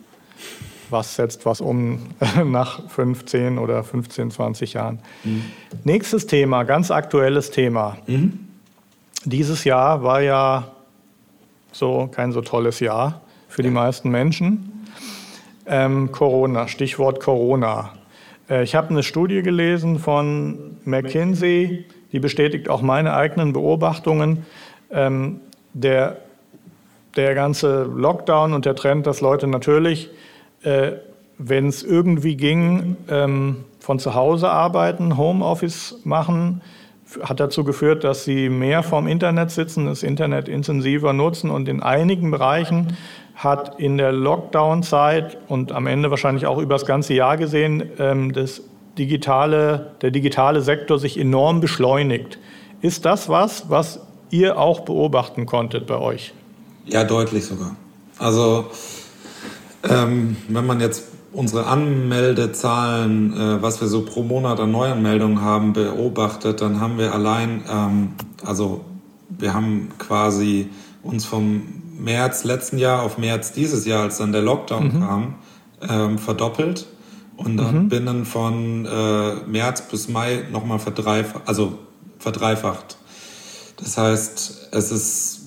was setzt was um nach 15 oder 15, 20 Jahren. Mhm. Nächstes Thema, ganz aktuelles Thema. Mhm. Dieses Jahr war ja so kein so tolles Jahr für die meisten Menschen. Ähm, Corona, Stichwort Corona. Äh, ich habe eine Studie gelesen von McKinsey, die bestätigt auch meine eigenen Beobachtungen. Ähm, der, der ganze Lockdown und der Trend, dass Leute natürlich äh, wenn es irgendwie ging, ähm, von zu Hause arbeiten, Homeoffice machen, hat dazu geführt, dass sie mehr vorm Internet sitzen, das Internet intensiver nutzen und in einigen Bereichen hat in der Lockdown-Zeit und am Ende wahrscheinlich auch über das ganze Jahr gesehen, ähm, das digitale, der digitale Sektor sich enorm beschleunigt. Ist das was, was ihr auch beobachten konntet bei euch? Ja, deutlich sogar. Also ähm, wenn man jetzt unsere Anmeldezahlen, äh, was wir so pro Monat an Neuanmeldungen haben, beobachtet, dann haben wir allein, ähm, also wir haben quasi uns vom März letzten Jahr auf März dieses Jahr, als dann der Lockdown mhm. kam, ähm, verdoppelt und dann mhm. binnen von äh, März bis Mai nochmal verdreifacht, also verdreifacht. Das heißt, es ist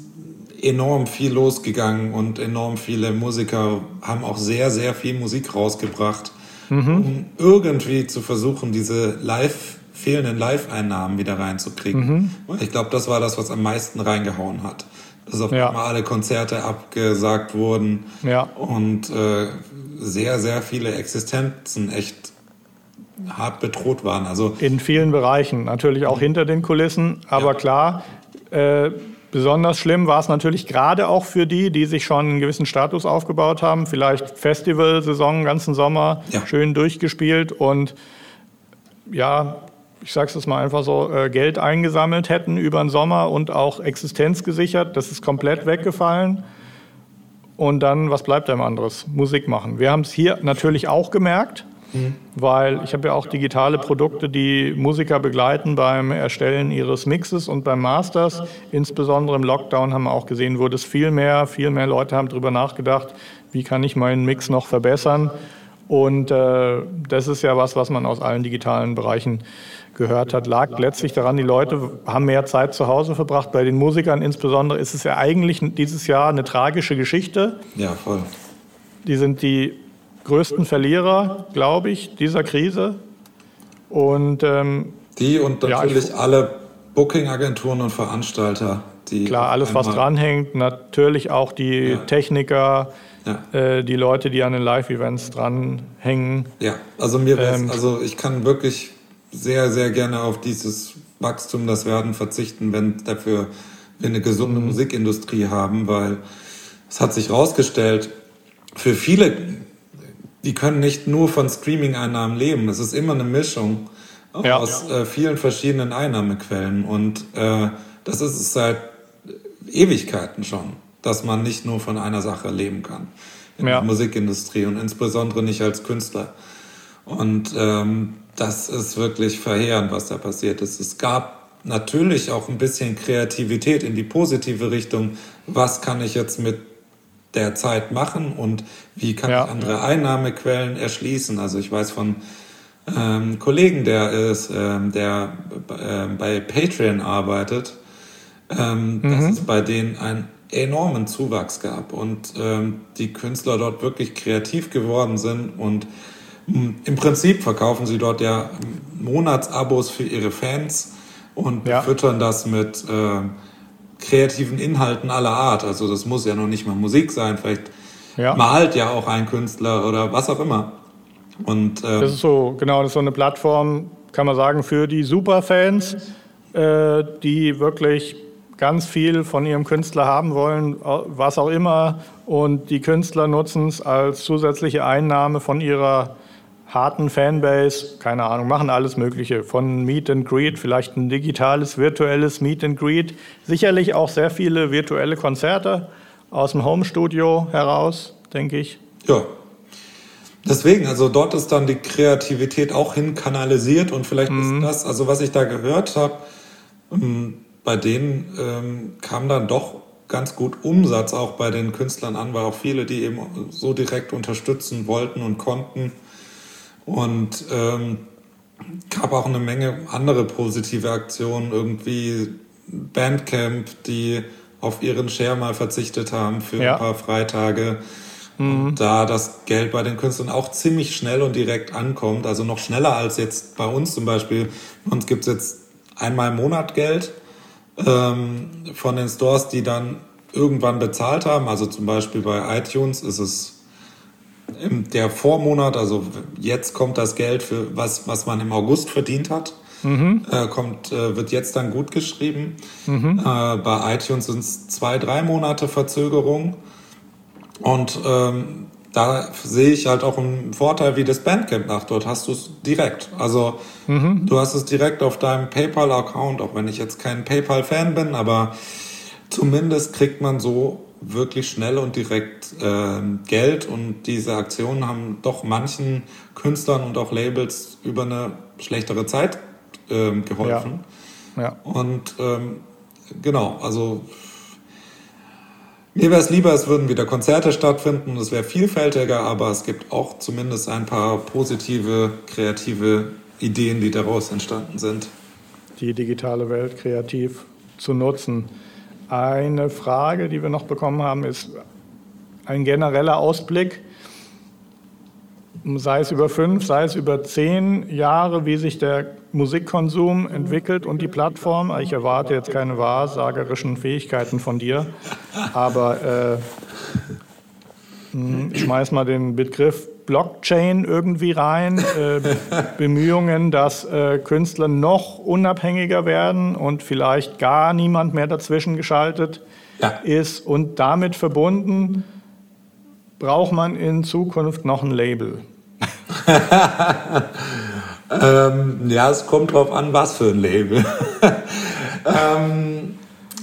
enorm viel losgegangen und enorm viele Musiker haben auch sehr, sehr viel Musik rausgebracht, mhm. um irgendwie zu versuchen, diese live fehlenden Live-Einnahmen wieder reinzukriegen. Mhm. Und ich glaube, das war das, was am meisten reingehauen hat. Dass auf ja. einmal alle Konzerte abgesagt wurden ja. und äh, sehr, sehr viele Existenzen echt hart bedroht waren. Also in vielen Bereichen, natürlich auch hinter den Kulissen, aber ja. klar, äh, Besonders schlimm war es natürlich gerade auch für die, die sich schon einen gewissen Status aufgebaut haben, vielleicht Festivalsaison, ganzen Sommer, ja. schön durchgespielt und ja, ich sage es mal einfach so, äh, Geld eingesammelt hätten über den Sommer und auch Existenz gesichert. Das ist komplett weggefallen. Und dann, was bleibt einem anderes? Musik machen. Wir haben es hier natürlich auch gemerkt. Mhm. Weil ich habe ja auch digitale Produkte, die Musiker begleiten beim Erstellen ihres Mixes und beim Masters. Insbesondere im Lockdown haben wir auch gesehen, wurde es viel mehr, viel mehr Leute haben darüber nachgedacht, wie kann ich meinen Mix noch verbessern. Und äh, das ist ja was, was man aus allen digitalen Bereichen gehört hat, lag letztlich daran, die Leute haben mehr Zeit zu Hause verbracht. Bei den Musikern insbesondere ist es ja eigentlich dieses Jahr eine tragische Geschichte. Ja, voll. Die sind die größten Verlierer, glaube ich, dieser Krise. Und ähm, die und natürlich ja, alle Booking-Agenturen und Veranstalter, die klar alles was dranhängt, natürlich auch die ja. Techniker, ja. Äh, die Leute, die an den Live-Events dranhängen. Ja, also mir ähm, also ich kann wirklich sehr sehr gerne auf dieses Wachstum, das werden verzichten, wenn dafür wir eine gesunde mhm. Musikindustrie haben, weil es hat sich herausgestellt, für viele die können nicht nur von Streaming-Einnahmen leben. Es ist immer eine Mischung ja. aus äh, vielen verschiedenen Einnahmequellen. Und äh, das ist es seit Ewigkeiten schon, dass man nicht nur von einer Sache leben kann in ja. der Musikindustrie und insbesondere nicht als Künstler. Und ähm, das ist wirklich verheerend, was da passiert ist. Es gab natürlich auch ein bisschen Kreativität in die positive Richtung. Was kann ich jetzt mit der Zeit machen und wie kann ja. ich andere Einnahmequellen erschließen. Also ich weiß von ähm, Kollegen, der ist, ähm, der äh, bei Patreon arbeitet, ähm, mhm. dass es bei denen einen enormen Zuwachs gab und ähm, die Künstler dort wirklich kreativ geworden sind und hm, im Prinzip verkaufen sie dort ja Monatsabos für ihre Fans und ja. füttern das mit äh, kreativen Inhalten aller Art. Also das muss ja noch nicht mal Musik sein, vielleicht ja. malt ja auch ein Künstler oder was auch immer. Und, ähm, das ist so, genau, das ist so eine Plattform, kann man sagen, für die Superfans, äh, die wirklich ganz viel von ihrem Künstler haben wollen, was auch immer. Und die Künstler nutzen es als zusätzliche Einnahme von ihrer harten Fanbase, keine Ahnung, machen alles Mögliche. Von Meet and Greet, vielleicht ein digitales, virtuelles Meet and Greet. Sicherlich auch sehr viele virtuelle Konzerte aus dem Homestudio heraus, denke ich. Ja. Deswegen, also dort ist dann die Kreativität auch hin kanalisiert und vielleicht mhm. ist das, also was ich da gehört habe, ähm, bei denen ähm, kam dann doch ganz gut Umsatz auch bei den Künstlern an, weil auch viele, die eben so direkt unterstützen wollten und konnten, und ähm, gab auch eine Menge andere positive Aktionen, irgendwie Bandcamp, die auf ihren Share mal verzichtet haben für ja. ein paar Freitage. Mhm. Und da das Geld bei den Künstlern auch ziemlich schnell und direkt ankommt, also noch schneller als jetzt bei uns zum Beispiel. Bei uns gibt es jetzt einmal im Monat Geld ähm, von den Stores, die dann irgendwann bezahlt haben. Also zum Beispiel bei iTunes ist es der Vormonat, also jetzt kommt das Geld für was, was man im August verdient hat. mhm. äh, kommt, äh, wird jetzt dann gut geschrieben. Mhm. Äh, bei iTunes sind es zwei, drei Monate Verzögerung. Und ähm, da sehe ich halt auch einen Vorteil wie das Bandcamp nach. Dort hast du es direkt. Also mhm. du hast es direkt auf deinem PayPal-Account, auch wenn ich jetzt kein PayPal-Fan bin, aber zumindest kriegt man so wirklich schnell und direkt äh, Geld und diese Aktionen haben doch manchen Künstlern und auch Labels über eine schlechtere Zeit äh, geholfen. Ja. ja. Und ähm, genau, also mir wäre es lieber, es würden wieder Konzerte stattfinden, es wäre vielfältiger, aber es gibt auch zumindest ein paar positive, kreative Ideen, die daraus entstanden sind. Die digitale Welt kreativ zu nutzen. Eine Frage, die wir noch bekommen haben, ist ein genereller Ausblick, sei es über fünf, sei es über zehn Jahre, wie sich der Musikkonsum entwickelt und die Plattform. Ich erwarte jetzt keine wahrsagerischen Fähigkeiten von dir, aber äh, hm, schmeiß mal den Begriff Blockchain irgendwie rein, äh, Bemühungen, dass äh, Künstler noch unabhängiger werden und vielleicht gar niemand mehr dazwischen geschaltet ja. ist. Und damit verbunden braucht man in Zukunft noch ein Label. ähm, ja, es kommt drauf an, was für ein Label. ähm,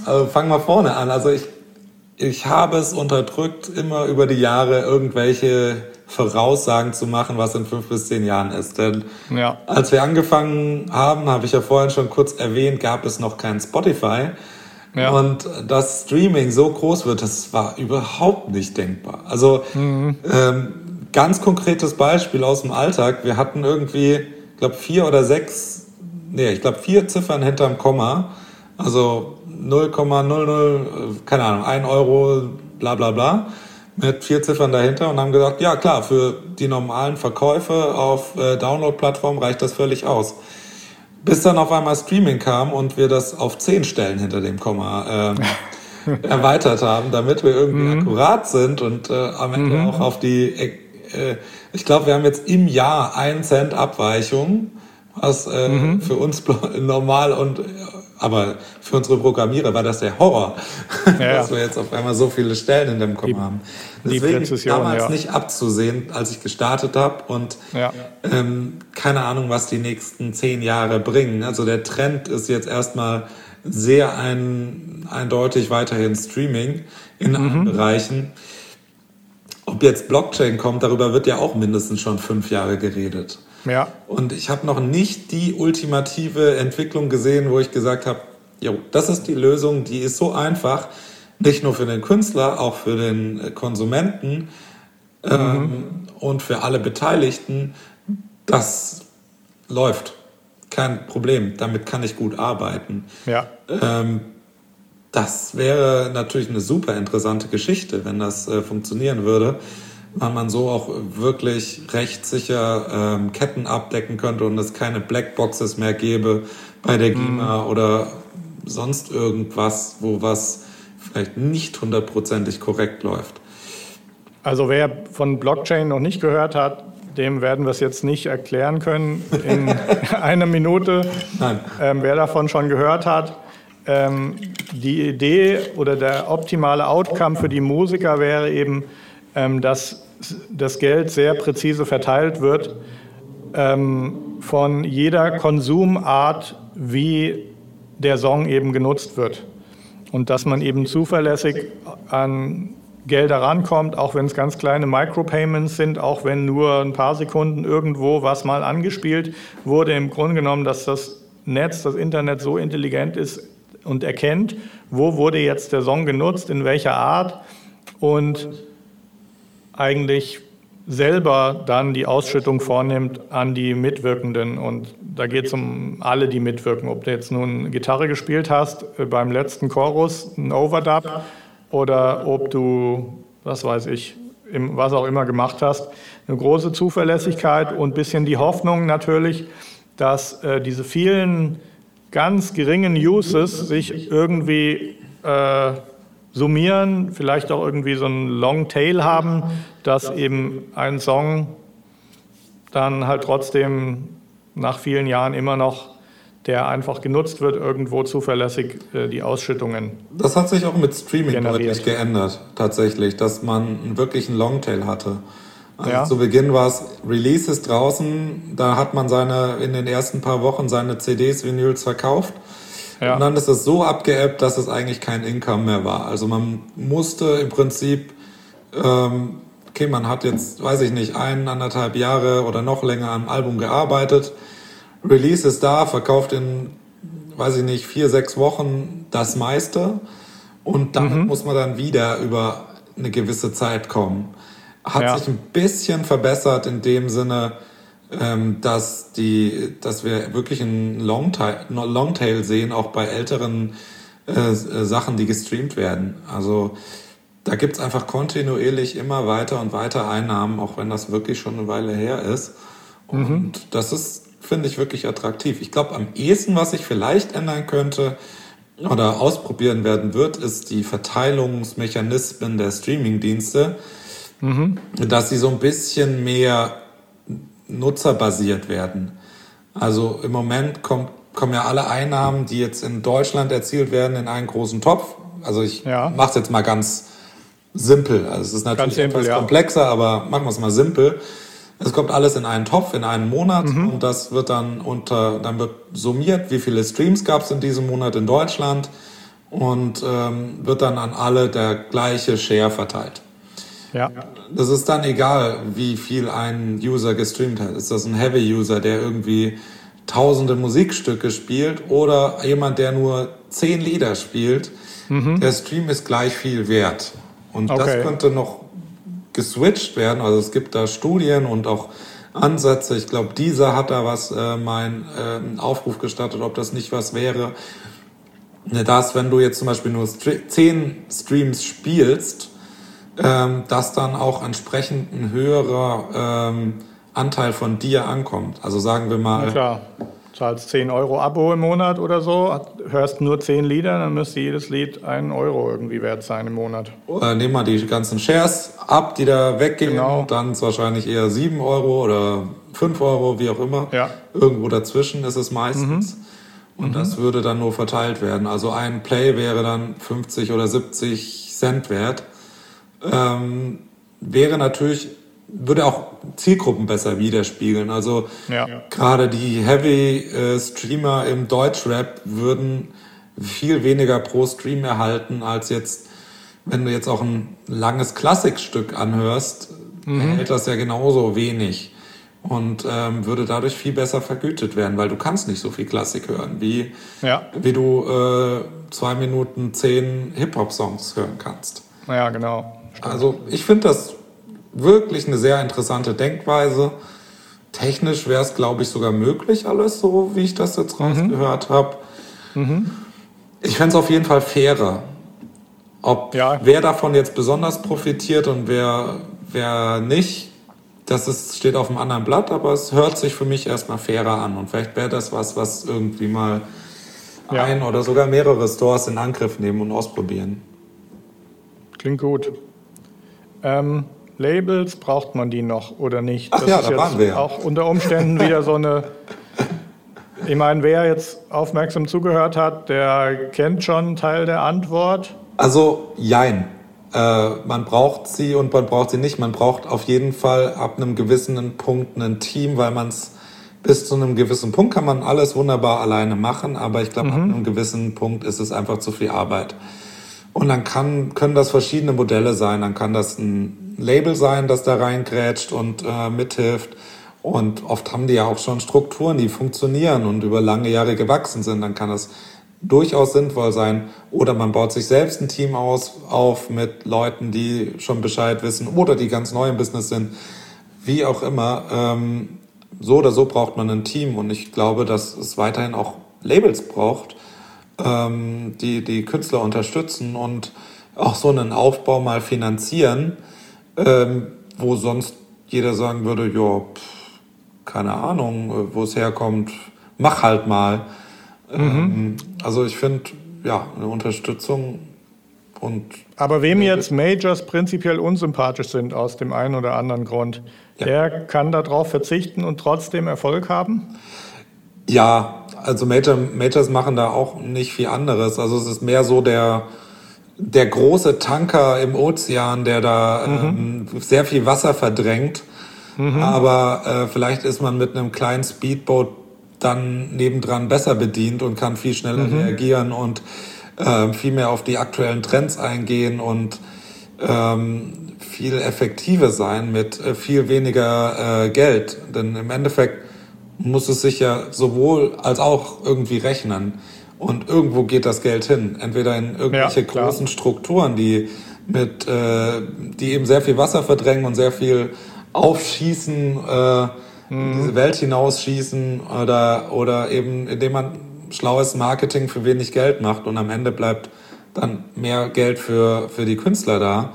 also fangen wir vorne an. Also ich, ich habe es unterdrückt, immer über die Jahre irgendwelche Voraussagen zu machen, was in fünf bis zehn Jahren ist. Denn ja. als wir angefangen haben, habe ich ja vorhin schon kurz erwähnt, gab es noch kein Spotify. Ja. Und dass Streaming so groß wird, das war überhaupt nicht denkbar. Also mhm. ähm, ganz konkretes Beispiel aus dem Alltag. Wir hatten irgendwie, ich glaube, vier oder sechs, nee, ich glaube, vier Ziffern hinterm Komma. Also 0,00, keine Ahnung, 1 Euro, bla bla bla mit vier Ziffern dahinter und haben gesagt, ja klar, für die normalen Verkäufe auf äh, Download-Plattformen reicht das völlig aus. Bis dann auf einmal Streaming kam und wir das auf zehn Stellen hinter dem Komma äh, erweitert haben, damit wir irgendwie mhm. akkurat sind und äh, am Ende mhm. auch auf die, äh, ich glaube, wir haben jetzt im Jahr einen Cent Abweichung, was äh, mhm. für uns normal und aber für unsere Programmierer war das der Horror, ja, dass wir jetzt auf einmal so viele Stellen in dem Kopf haben. Deswegen damals ja. nicht abzusehen, als ich gestartet habe und ja. ähm, keine Ahnung, was die nächsten zehn Jahre bringen. Also der Trend ist jetzt erstmal sehr ein, eindeutig weiterhin Streaming in mhm. allen Bereichen. Ob jetzt Blockchain kommt, darüber wird ja auch mindestens schon fünf Jahre geredet. Ja. Und ich habe noch nicht die ultimative Entwicklung gesehen, wo ich gesagt habe, jo, das ist die Lösung, die ist so einfach, nicht nur für den Künstler, auch für den äh, Konsumenten ähm, mhm. und für alle Beteiligten. Das läuft. Kein Problem. Damit kann ich gut arbeiten. Ja. Ähm, das wäre natürlich eine super interessante Geschichte, wenn das äh, funktionieren würde weil man so auch wirklich rechtssicher ähm, Ketten abdecken könnte und es keine Blackboxes mehr gäbe bei der GEMA mhm. oder sonst irgendwas, wo was vielleicht nicht hundertprozentig korrekt läuft. Also wer von Blockchain noch nicht gehört hat, dem werden wir es jetzt nicht erklären können in einer Minute. Nein. Ähm, wer davon schon gehört hat, ähm, die Idee oder der optimale Outcome für die Musiker wäre eben, dass das Geld sehr präzise verteilt wird ähm, von jeder Konsumart, wie der Song eben genutzt wird. Und dass man eben zuverlässig an Gelder rankommt, auch wenn es ganz kleine Micropayments sind, auch wenn nur ein paar Sekunden irgendwo was mal angespielt wurde. Im Grunde genommen, dass das Netz, das Internet so intelligent ist und erkennt, wo wurde jetzt der Song genutzt, in welcher Art und eigentlich selber dann die Ausschüttung vornimmt an die Mitwirkenden. Und da geht es um alle, die mitwirken. Ob du jetzt nun Gitarre gespielt hast äh, beim letzten Chorus, ein Overdub, oder ob du, was weiß ich, was auch immer gemacht hast. Eine große Zuverlässigkeit und ein bisschen die Hoffnung natürlich, dass äh, diese vielen ganz geringen Uses sich irgendwie äh, summieren, vielleicht auch irgendwie so einen Long Tail haben, dass eben ein Song dann halt trotzdem nach vielen Jahren immer noch der einfach genutzt wird, irgendwo zuverlässig äh, die Ausschüttungen. Das hat sich auch mit Streaming generiert. deutlich geändert, tatsächlich, dass man wirklich einen Longtail hatte. Also ja. zu Beginn war es Releases draußen, da hat man seine in den ersten paar Wochen seine CDs, Vinyls verkauft. Ja. Und dann ist es so abgeebbt, dass es eigentlich kein Income mehr war. Also man musste im Prinzip, ähm, okay, man hat jetzt, weiß ich nicht, ein, anderthalb Jahre oder noch länger am Album gearbeitet. Release ist da, verkauft in, weiß ich nicht, vier, sechs Wochen das meiste. Und damit mhm. muss man dann wieder über eine gewisse Zeit kommen hat ja. sich ein bisschen verbessert in dem Sinne, ähm, dass, die, dass wir wirklich einen Longtail, Longtail sehen, auch bei älteren äh, Sachen, die gestreamt werden. Also da gibt's einfach kontinuierlich immer weiter und weiter Einnahmen, auch wenn das wirklich schon eine Weile her ist. Und mhm. das ist, finde ich, wirklich attraktiv. Ich glaube, am ehesten, was sich vielleicht ändern könnte oder ausprobieren werden wird, ist die Verteilungsmechanismen der Streamingdienste. dienste mhm. dass sie so ein bisschen mehr nutzerbasiert werden. Also im Moment kommt, kommen ja alle Einnahmen, die jetzt in Deutschland erzielt werden, in einen großen Topf. Also ich ja. mache es jetzt mal ganz simpel. Also es ist natürlich simpel, etwas ja. komplexer, aber machen wir es mal simpel. Es kommt alles in einen Topf, in einen Monat mhm. und das wird dann unter, dann wird summiert, wie viele Streams gab es in diesem Monat in Deutschland und ähm, wird dann an alle der gleiche Share verteilt. Ja. Das ist dann egal, wie viel ein User gestreamt hat. Ist das ein Heavy-User, der irgendwie tausende Musikstücke spielt oder jemand, der nur zehn Lieder spielt? Mhm. Der Stream ist gleich viel wert. Und okay. das könnte noch geswitcht werden. Also es gibt da Studien und auch Ansätze. Ich glaube, dieser hat da was, äh, mein äh, Aufruf gestattet, ob das nicht was wäre. Dass, wenn du jetzt zum Beispiel nur zehn Streams spielst, ähm, dass dann auch entsprechend ein höherer ähm, Anteil von dir ankommt. Also sagen wir mal. Na klar, zahlst 10 Euro Abo im Monat oder so, hörst nur 10 Lieder, dann müsste jedes Lied einen Euro irgendwie wert sein im Monat. Oder nehmen wir die ganzen Shares ab, die da weggehen, genau. dann ist wahrscheinlich eher 7 Euro oder 5 Euro, wie auch immer. Ja. Irgendwo dazwischen ist es meistens. Mhm. Und mhm. das würde dann nur verteilt werden. Also ein Play wäre dann 50 oder 70 Cent wert ähm, wäre natürlich, würde auch Zielgruppen besser widerspiegeln. Also ja. gerade die Heavy-Streamer im Deutschrap würden viel weniger pro Stream erhalten als jetzt, wenn du jetzt auch ein langes Klassikstück anhörst, mhm. erhält das ja genauso wenig und ähm, würde dadurch viel besser vergütet werden, weil du kannst nicht so viel Klassik hören, wie, ja. wie du äh, zwei Minuten zehn Hip-Hop-Songs hören kannst. Ja, genau. Also ich finde das wirklich eine sehr interessante Denkweise. Technisch wäre es, glaube ich, sogar möglich, alles so, wie ich das jetzt mhm. rausgehört habe. Mhm. Ich fände es auf jeden Fall fairer. Ob ja. wer davon jetzt besonders profitiert und wer, wer nicht, das ist, steht auf einem anderen Blatt, aber es hört sich für mich erstmal fairer an. Und vielleicht wäre das was, was irgendwie mal ja. ein oder sogar mehrere Stores in Angriff nehmen und ausprobieren. Klingt gut. Ähm, Labels, braucht man die noch oder nicht? Ach das ja, ist da waren wir. Auch unter Umständen wieder so eine. Ich meine, wer jetzt aufmerksam zugehört hat, der kennt schon einen Teil der Antwort. Also, jein. Äh, man braucht sie und man braucht sie nicht. Man braucht auf jeden Fall ab einem gewissen Punkt ein Team, weil man es bis zu einem gewissen Punkt kann man alles wunderbar alleine machen, aber ich glaube, mhm. ab einem gewissen Punkt ist es einfach zu viel Arbeit. Und dann kann, können das verschiedene Modelle sein. Dann kann das ein Label sein, das da reingrätscht und äh, mithilft. Und oft haben die ja auch schon Strukturen, die funktionieren und über lange Jahre gewachsen sind. Dann kann das durchaus sinnvoll sein. Oder man baut sich selbst ein Team aus, auf mit Leuten, die schon Bescheid wissen oder die ganz neu im Business sind. Wie auch immer. Ähm, so oder so braucht man ein Team. Und ich glaube, dass es weiterhin auch Labels braucht ähm, die die Künstler unterstützen und auch so einen Aufbau mal finanzieren, ähm, wo sonst jeder sagen würde, ja, keine Ahnung, äh, wo es herkommt, mach halt mal. Mhm. Ähm, also ich finde, ja, eine Unterstützung und. Aber wem jetzt Majors prinzipiell unsympathisch sind aus dem einen oder anderen Grund, ja. der kann darauf verzichten und trotzdem Erfolg haben? Ja, also Major, Majors machen da auch nicht viel anderes. Also es ist mehr so der, der große Tanker im Ozean, der da mhm. ähm, sehr viel Wasser verdrängt. Mhm. Aber äh, vielleicht ist man mit einem kleinen Speedboat dann nebendran besser bedient und kann viel schneller mhm. reagieren und äh, viel mehr auf die aktuellen Trends eingehen und ähm, viel effektiver sein mit äh, viel weniger äh, Geld. Denn im Endeffekt muss es sich ja sowohl als auch irgendwie rechnen. Und irgendwo geht das Geld hin. Entweder in irgendwelche ja, großen Strukturen, die mit, äh, die eben sehr viel Wasser verdrängen und sehr viel aufschießen, äh, mhm. diese Welt hinausschießen oder, oder eben indem man schlaues Marketing für wenig Geld macht und am Ende bleibt dann mehr Geld für, für die Künstler da.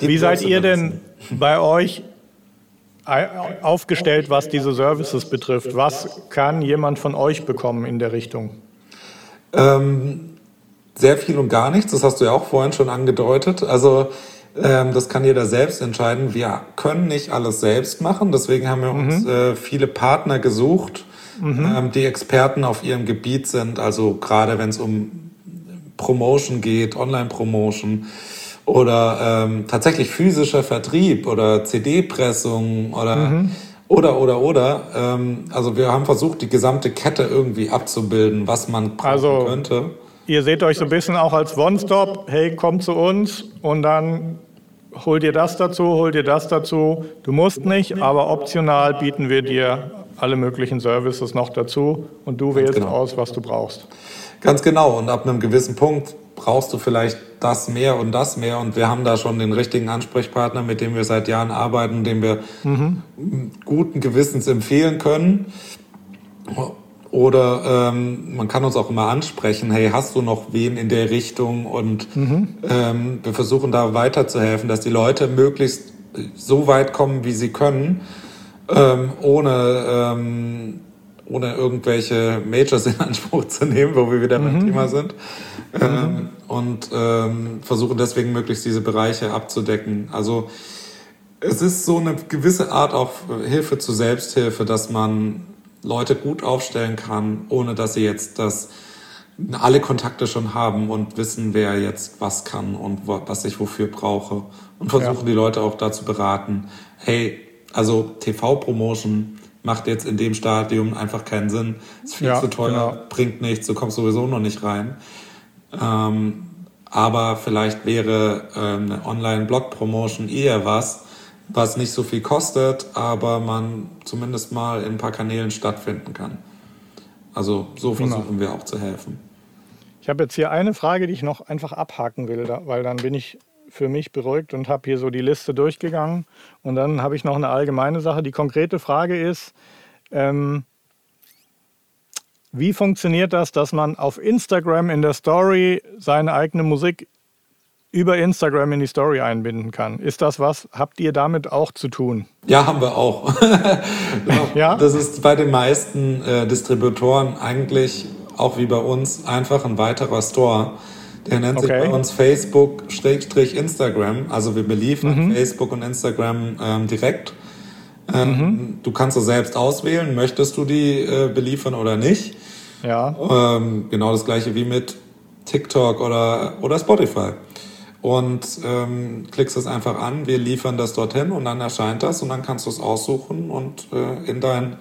Wie seid ihr denn bei euch aufgestellt, was diese Services betrifft? Was kann jemand von euch bekommen in der Richtung? Ähm, sehr viel und gar nichts, das hast du ja auch vorhin schon angedeutet. Also ähm, das kann jeder selbst entscheiden. Wir können nicht alles selbst machen, deswegen haben wir mhm. uns äh, viele Partner gesucht, mhm. ähm, die Experten auf ihrem Gebiet sind. Also gerade wenn es um Promotion geht, Online-Promotion oder ähm, tatsächlich physischer Vertrieb oder CD-Pressung oder mhm. oder oder oder. Ähm, also wir haben versucht, die gesamte Kette irgendwie abzubilden, was man brauchen also, könnte. Ihr seht euch so ein bisschen auch als One-Stop, hey, komm zu uns und dann hol dir das dazu, hol dir das dazu. Du musst nicht, aber optional bieten wir dir alle möglichen Services noch dazu und du wählst genau. aus, was du brauchst. Ganz genau. Und ab einem gewissen Punkt brauchst du vielleicht das mehr und das mehr. Und wir haben da schon den richtigen Ansprechpartner, mit dem wir seit Jahren arbeiten, den wir mhm. guten Gewissens empfehlen können. Oder ähm, man kann uns auch immer ansprechen, hey, hast du noch wen in der Richtung? Und mhm. ähm, wir versuchen da weiterzuhelfen, dass die Leute möglichst so weit kommen, wie sie können, ähm, ohne, ähm, ohne irgendwelche Majors in Anspruch zu nehmen, wo wir wieder mhm. beim Thema sind. Mhm. Ähm, und ähm, versuchen deswegen möglichst diese Bereiche abzudecken. Also es ist so eine gewisse Art auch Hilfe zur Selbsthilfe, dass man Leute gut aufstellen kann, ohne dass sie jetzt das alle Kontakte schon haben und wissen, wer jetzt was kann und was ich wofür brauche. Und versuchen ja. die Leute auch dazu beraten, hey, also TV-Promotion macht jetzt in dem Stadium einfach keinen Sinn, ist viel ja, zu teuer, genau. bringt nichts, du kommst sowieso noch nicht rein. Ähm, aber vielleicht wäre ähm, eine Online-Blog-Promotion eher was, was nicht so viel kostet, aber man zumindest mal in ein paar Kanälen stattfinden kann. Also so genau. versuchen genau. wir auch zu helfen. Ich habe jetzt hier eine Frage, die ich noch einfach abhaken will, weil dann bin ich für mich beruhigt und habe hier so die Liste durchgegangen. Und dann habe ich noch eine allgemeine Sache. Die konkrete Frage ist, ähm, wie funktioniert das, dass man auf Instagram in der Story seine eigene Musik über Instagram in die Story einbinden kann. Ist das was? Habt ihr damit auch zu tun? Ja, haben wir auch. ja? Das ist bei den meisten äh, Distributoren eigentlich auch wie bei uns einfach ein weiterer Store. Der nennt okay. sich bei uns Facebook-Instagram. Also wir beliefern mhm. Facebook und Instagram ähm, direkt. Ähm, mhm. Du kannst es selbst auswählen, möchtest du die äh, beliefern oder nicht. Ja. Ähm, genau das gleiche wie mit TikTok oder, oder Spotify und ähm, klickst es einfach an, wir liefern das dorthin und dann erscheint das und dann kannst du es aussuchen und äh, in, dein,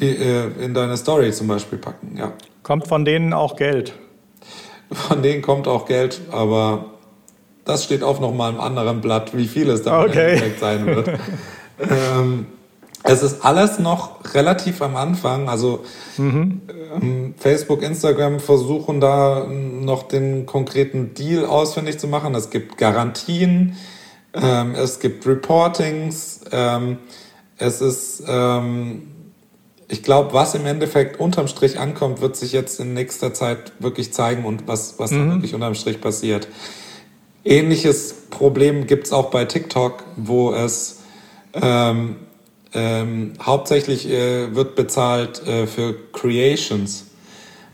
äh, in deine Story zum Beispiel packen. Ja. Kommt von denen auch Geld? Von denen kommt auch Geld, aber das steht auf nochmal im anderen Blatt, wie viel es dann okay. sein wird. ähm, es ist alles noch relativ am Anfang. Also mhm. ähm, Facebook, Instagram versuchen da noch den konkreten Deal ausfindig zu machen. Es gibt Garantien, ähm, es gibt Reportings. Ähm, es ist, ähm, ich glaube, was im Endeffekt unterm Strich ankommt, wird sich jetzt in nächster Zeit wirklich zeigen und was, was mhm. da wirklich unterm Strich passiert. Ähnliches Problem gibt es auch bei TikTok, wo es ähm, ähm, hauptsächlich äh, wird bezahlt äh, für Creations.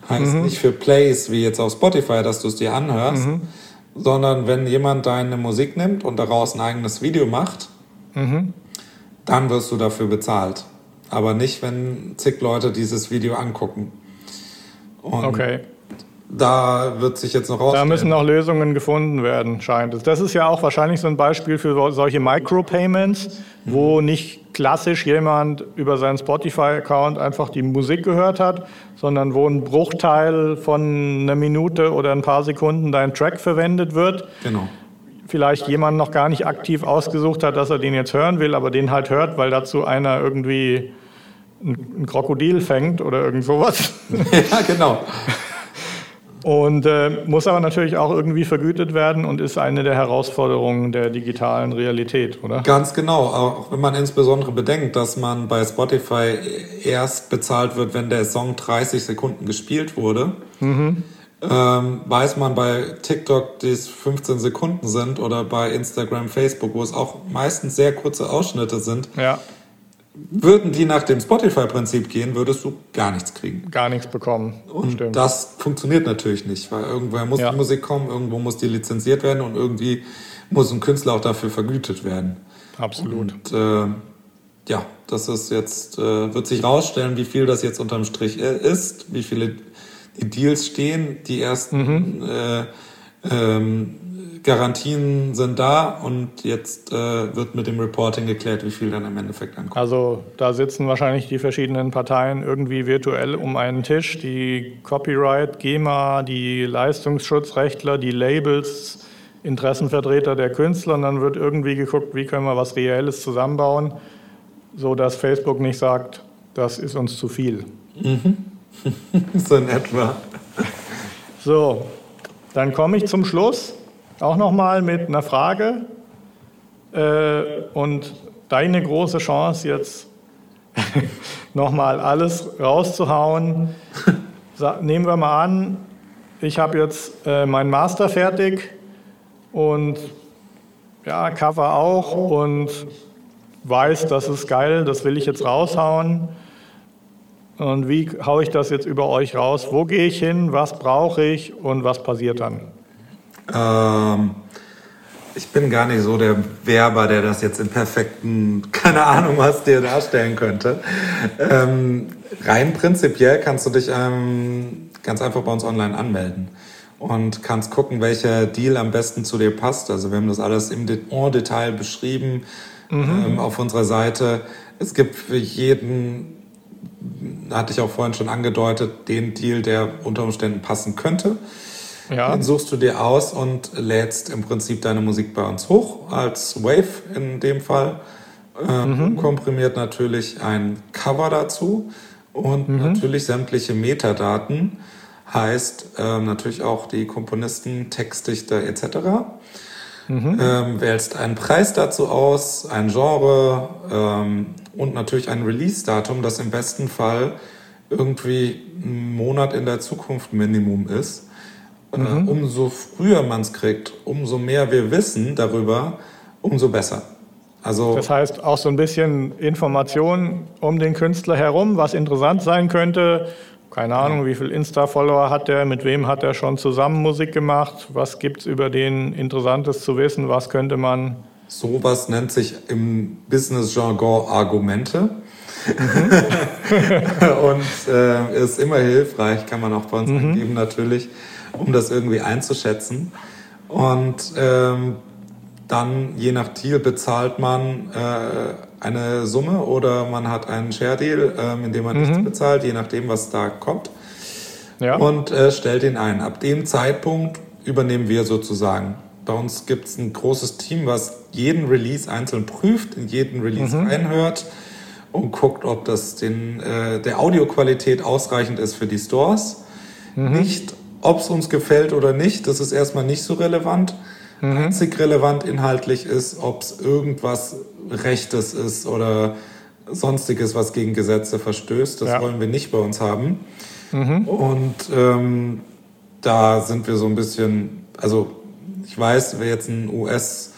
Heißt mhm. nicht für Plays wie jetzt auf Spotify, dass du es dir anhörst, mhm. sondern wenn jemand deine Musik nimmt und daraus ein eigenes Video macht, mhm. dann wirst du dafür bezahlt. aber nicht, wenn zig Leute dieses Video angucken. Und okay. Da wird sich jetzt noch raus. Da müssen noch Lösungen gefunden werden, scheint es. Das ist ja auch wahrscheinlich so ein Beispiel für solche Micropayments, mhm. wo nicht klassisch jemand über seinen Spotify-Account einfach die Musik gehört hat, sondern wo ein Bruchteil von einer Minute oder ein paar Sekunden dein Track verwendet wird. Genau vielleicht jemand noch gar nicht aktiv ausgesucht hat, dass er den jetzt hören will, aber den halt hört, weil dazu einer irgendwie ein Krokodil fängt oder irgend sowas. Ja, genau. Und äh, muss aber natürlich auch irgendwie vergütet werden und ist eine der Herausforderungen der digitalen Realität, oder? Ganz genau. Auch wenn man insbesondere bedenkt, dass man bei Spotify erst bezahlt wird, wenn der Song 30 Sekunden gespielt wurde. Mhm ähm, weiß man bei TikTok, die es 15 Sekunden sind, oder bei Instagram, Facebook, wo es auch meistens sehr kurze Ausschnitte sind, ja. Würden die nach dem Spotify-Prinzip gehen, würdest du gar nichts kriegen. Gar nichts bekommen. Und Stimmt. das funktioniert natürlich nicht, weil irgendwoher muss ja. die Musik kommen, irgendwo muss die lizenziert werden und irgendwie muss ein Künstler auch dafür vergütet werden. Absolut. Und, äh, ja, das ist jetzt, äh, wird sich rausstellen, wie viel das jetzt unterm Strich äh, ist, wie viele die Deals stehen, die ersten mhm. äh, ähm, Garantien sind da und jetzt äh, wird mit dem Reporting geklärt, wie viel dann im Endeffekt ankommt. Also da sitzen wahrscheinlich die verschiedenen Parteien irgendwie virtuell um einen Tisch, die Copyright, GEMA, die Leistungsschutzrechtler, die Labels, Interessenvertreter der Künstler und dann wird irgendwie geguckt, wie können wir was Reelles zusammenbauen, so dass Facebook nicht sagt, das ist uns zu viel. Mhm. so in etwa. So, dann komme ich zum Schluss auch nochmal mit einer Frage. Äh, und deine große Chance jetzt nochmal alles rauszuhauen. Nehmen wir mal an, ich habe jetzt äh, meinen Master fertig und ja, Cover auch und weiß, das ist geil, das will ich jetzt raushauen. Und wie haue ich das jetzt über euch raus? Wo gehe ich hin? Was brauche ich? Und was passiert dann? Ähm, ich bin gar nicht so der Werber, der das jetzt in perfekten, keine Ahnung, was dir darstellen könnte. Ähm, rein prinzipiell kannst du dich ähm, ganz einfach bei uns online anmelden und kannst gucken, welcher Deal am besten zu dir passt. Also wir haben das alles im Detail beschrieben mhm. ähm, auf unserer Seite. Es gibt für jeden hatte ich auch vorhin schon angedeutet, den Deal, der unter Umständen passen könnte. Ja. Den suchst du dir aus und lädst im Prinzip deine Musik bei uns hoch, als Wave in dem Fall. Äh, mhm. Komprimiert natürlich ein Cover dazu und mhm. natürlich sämtliche Metadaten, heißt äh, natürlich auch die Komponisten, Textdichter etc. Mhm. Ähm, wählst einen Preis dazu aus, ein Genre ähm, und natürlich ein Release-Datum, das im besten Fall irgendwie einen Monat in der Zukunft Minimum ist. Mhm. Umso früher man es kriegt, umso mehr wir wissen darüber, umso besser. Also das heißt auch so ein bisschen Information um den Künstler herum, was interessant sein könnte, keine Ahnung, wie viele Insta-Follower hat er, mit wem hat er schon zusammen Musik gemacht, was gibt es über den Interessantes zu wissen, was könnte man. Sowas nennt sich im Business-Jargon Argumente. Mhm. und äh, ist immer hilfreich, kann man auch bei uns mhm. angeben natürlich, um das irgendwie einzuschätzen. Und ähm, dann je nach Deal bezahlt man äh, eine Summe oder man hat einen Share Deal, ähm, in dem man mhm. nichts bezahlt, je nachdem, was da kommt. Ja. Und äh, stellt ihn ein. Ab dem Zeitpunkt übernehmen wir sozusagen. Bei uns gibt es ein großes Team, was jeden Release einzeln prüft, in jeden Release mhm. einhört und guckt, ob das den, äh, der Audioqualität ausreichend ist für die Stores. Mhm. Nicht, ob es uns gefällt oder nicht, das ist erstmal nicht so relevant Mhm. Einzig relevant inhaltlich ist, ob es irgendwas Rechtes ist oder sonstiges, was gegen Gesetze verstößt. Das ja. wollen wir nicht bei uns haben. Mhm. Und ähm, da sind wir so ein bisschen, also ich weiß, wer jetzt ein US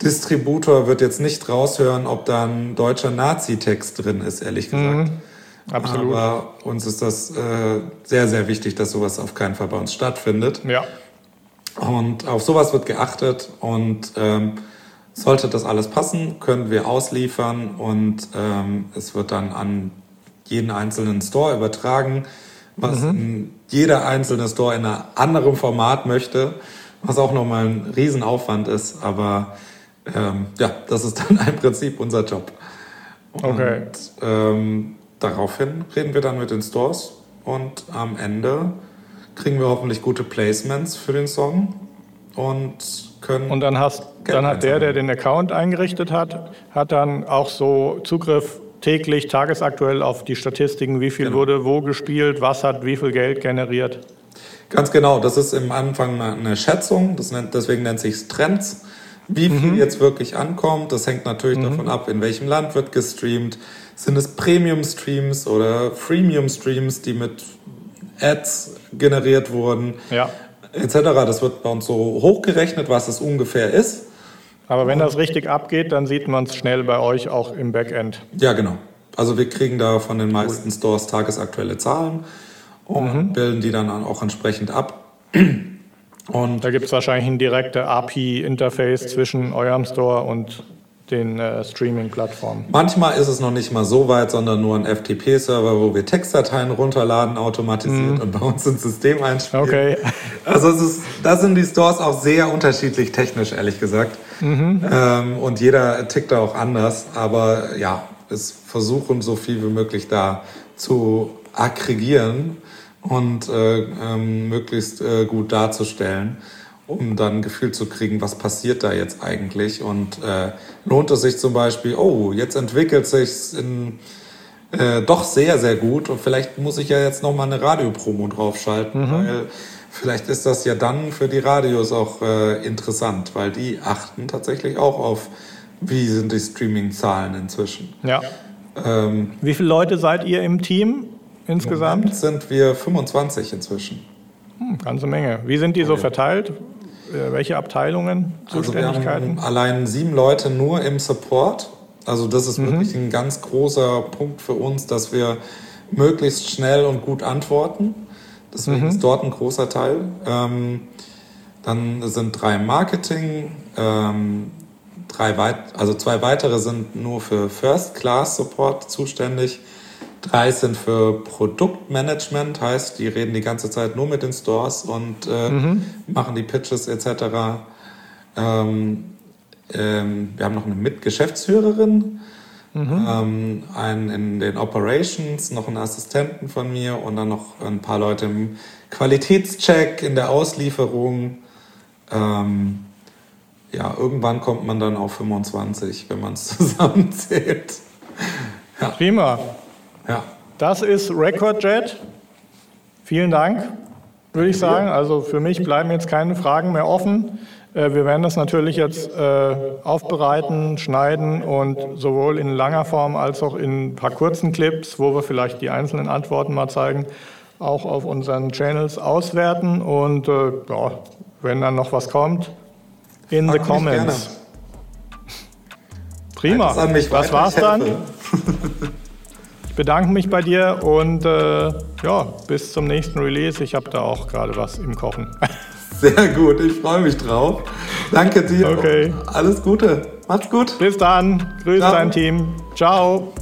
Distributor wird jetzt nicht raushören, ob da ein deutscher Nazi-Text drin ist, ehrlich gesagt. Mhm. Absolut. Aber uns ist das äh, sehr, sehr wichtig, dass sowas auf keinen Fall bei uns stattfindet. Ja. Und auf sowas wird geachtet und ähm, Sollte das alles passen, können wir ausliefern und ähm, es wird dann an jeden einzelnen Store übertragen, was mhm. jeder einzelne Store in einem anderen Format möchte, was auch nochmal ein Riesenaufwand ist, aber ähm, ja, das ist dann im Prinzip unser Job. Und, okay. Ähm, daraufhin reden wir dann mit den Stores und am Ende kriegen wir hoffentlich gute Placements für den Song und können. Und dann, hast, dann hat der, der den Account eingerichtet hat, hat dann auch so Zugriff täglich, tagesaktuell auf die Statistiken, wie viel genau. wurde wo gespielt, was hat wie viel Geld generiert. Ganz genau, das ist im Anfang eine Schätzung, nennt, deswegen nennt sich Trends. Wie viel mhm. jetzt wirklich ankommt, das hängt natürlich mhm. davon ab, in welchem Land wird gestreamt. Sind es Premium-Streams oder Freemium-Streams, die mit Ads generiert wurden? Ja. Etc. Das wird bei uns so hochgerechnet, was es ungefähr ist. Aber wenn das richtig abgeht, dann sieht man es schnell bei euch auch im Backend. Ja, genau. Also wir kriegen da von den meisten Stores tagesaktuelle Zahlen und mhm. bilden die dann auch entsprechend ab. Und da gibt es wahrscheinlich ein direktes API-Interface zwischen eurem Store und den äh, Streaming-Plattformen. Manchmal ist es noch nicht mal so weit, sondern nur ein FTP-Server, wo wir Textdateien runterladen, automatisiert mm. und bei uns ins System einspielen. Okay. Also es ist, da sind die Stores auch sehr unterschiedlich technisch, ehrlich gesagt. Mhm. Ähm, und jeder tickt da auch anders. Aber ja, wir versuchen so viel wie möglich da zu aggregieren und äh, ähm, möglichst äh, gut darzustellen um dann ein Gefühl zu kriegen, was passiert da jetzt eigentlich und äh, lohnt es sich zum Beispiel, oh, jetzt entwickelt sich in äh, doch sehr, sehr gut und vielleicht muss ich ja jetzt nochmal eine Radiopromo draufschalten, mhm. weil vielleicht ist das ja dann für die Radios auch äh, interessant, weil die achten tatsächlich auch auf, wie sind die Streaming-Zahlen inzwischen. Ja. Ähm, wie viele Leute seid ihr im Team insgesamt? Im sind wir 25 inzwischen. Hm, ganze Menge. Wie sind die so verteilt? Äh, welche Abteilungen, Zuständigkeiten? Also wir haben allein sieben Leute nur im Support. Also das ist mhm. wirklich ein ganz großer Punkt für uns, dass wir möglichst schnell und gut antworten. Deswegen mhm. ist dort ein großer Teil. Ähm, dann sind drei Marketing, ähm, drei weit also zwei weitere sind nur für First Class Support zuständig. Drei sind für Produktmanagement, heißt, die reden die ganze Zeit nur mit den Stores und äh, mhm. machen die Pitches etc. Ähm, ähm, wir haben noch eine Mitgeschäftsführerin, mhm. ähm, einen in den Operations, noch einen Assistenten von mir und dann noch ein paar Leute im Qualitätscheck, in der Auslieferung. Ähm, ja, irgendwann kommt man dann auf 25, wenn man es zusammenzählt. Ja. Prima. Ja. Das ist Recordjet. Vielen Dank, würde ich sagen. Also für mich bleiben jetzt keine Fragen mehr offen. Äh, wir werden das natürlich jetzt äh, aufbereiten, schneiden und sowohl in langer Form als auch in ein paar kurzen Clips, wo wir vielleicht die einzelnen Antworten mal zeigen, auch auf unseren Channels auswerten. Und äh, ja, wenn dann noch was kommt, in Frag the comments. Prima. Das, das war's dann. Ich bedanke mich bei dir und äh, ja, bis zum nächsten Release. Ich habe da auch gerade was im Kochen. Sehr gut, ich freue mich drauf. Danke dir. Okay. Alles Gute. Macht's gut. Bis dann. Grüß Ciao. dein Team. Ciao.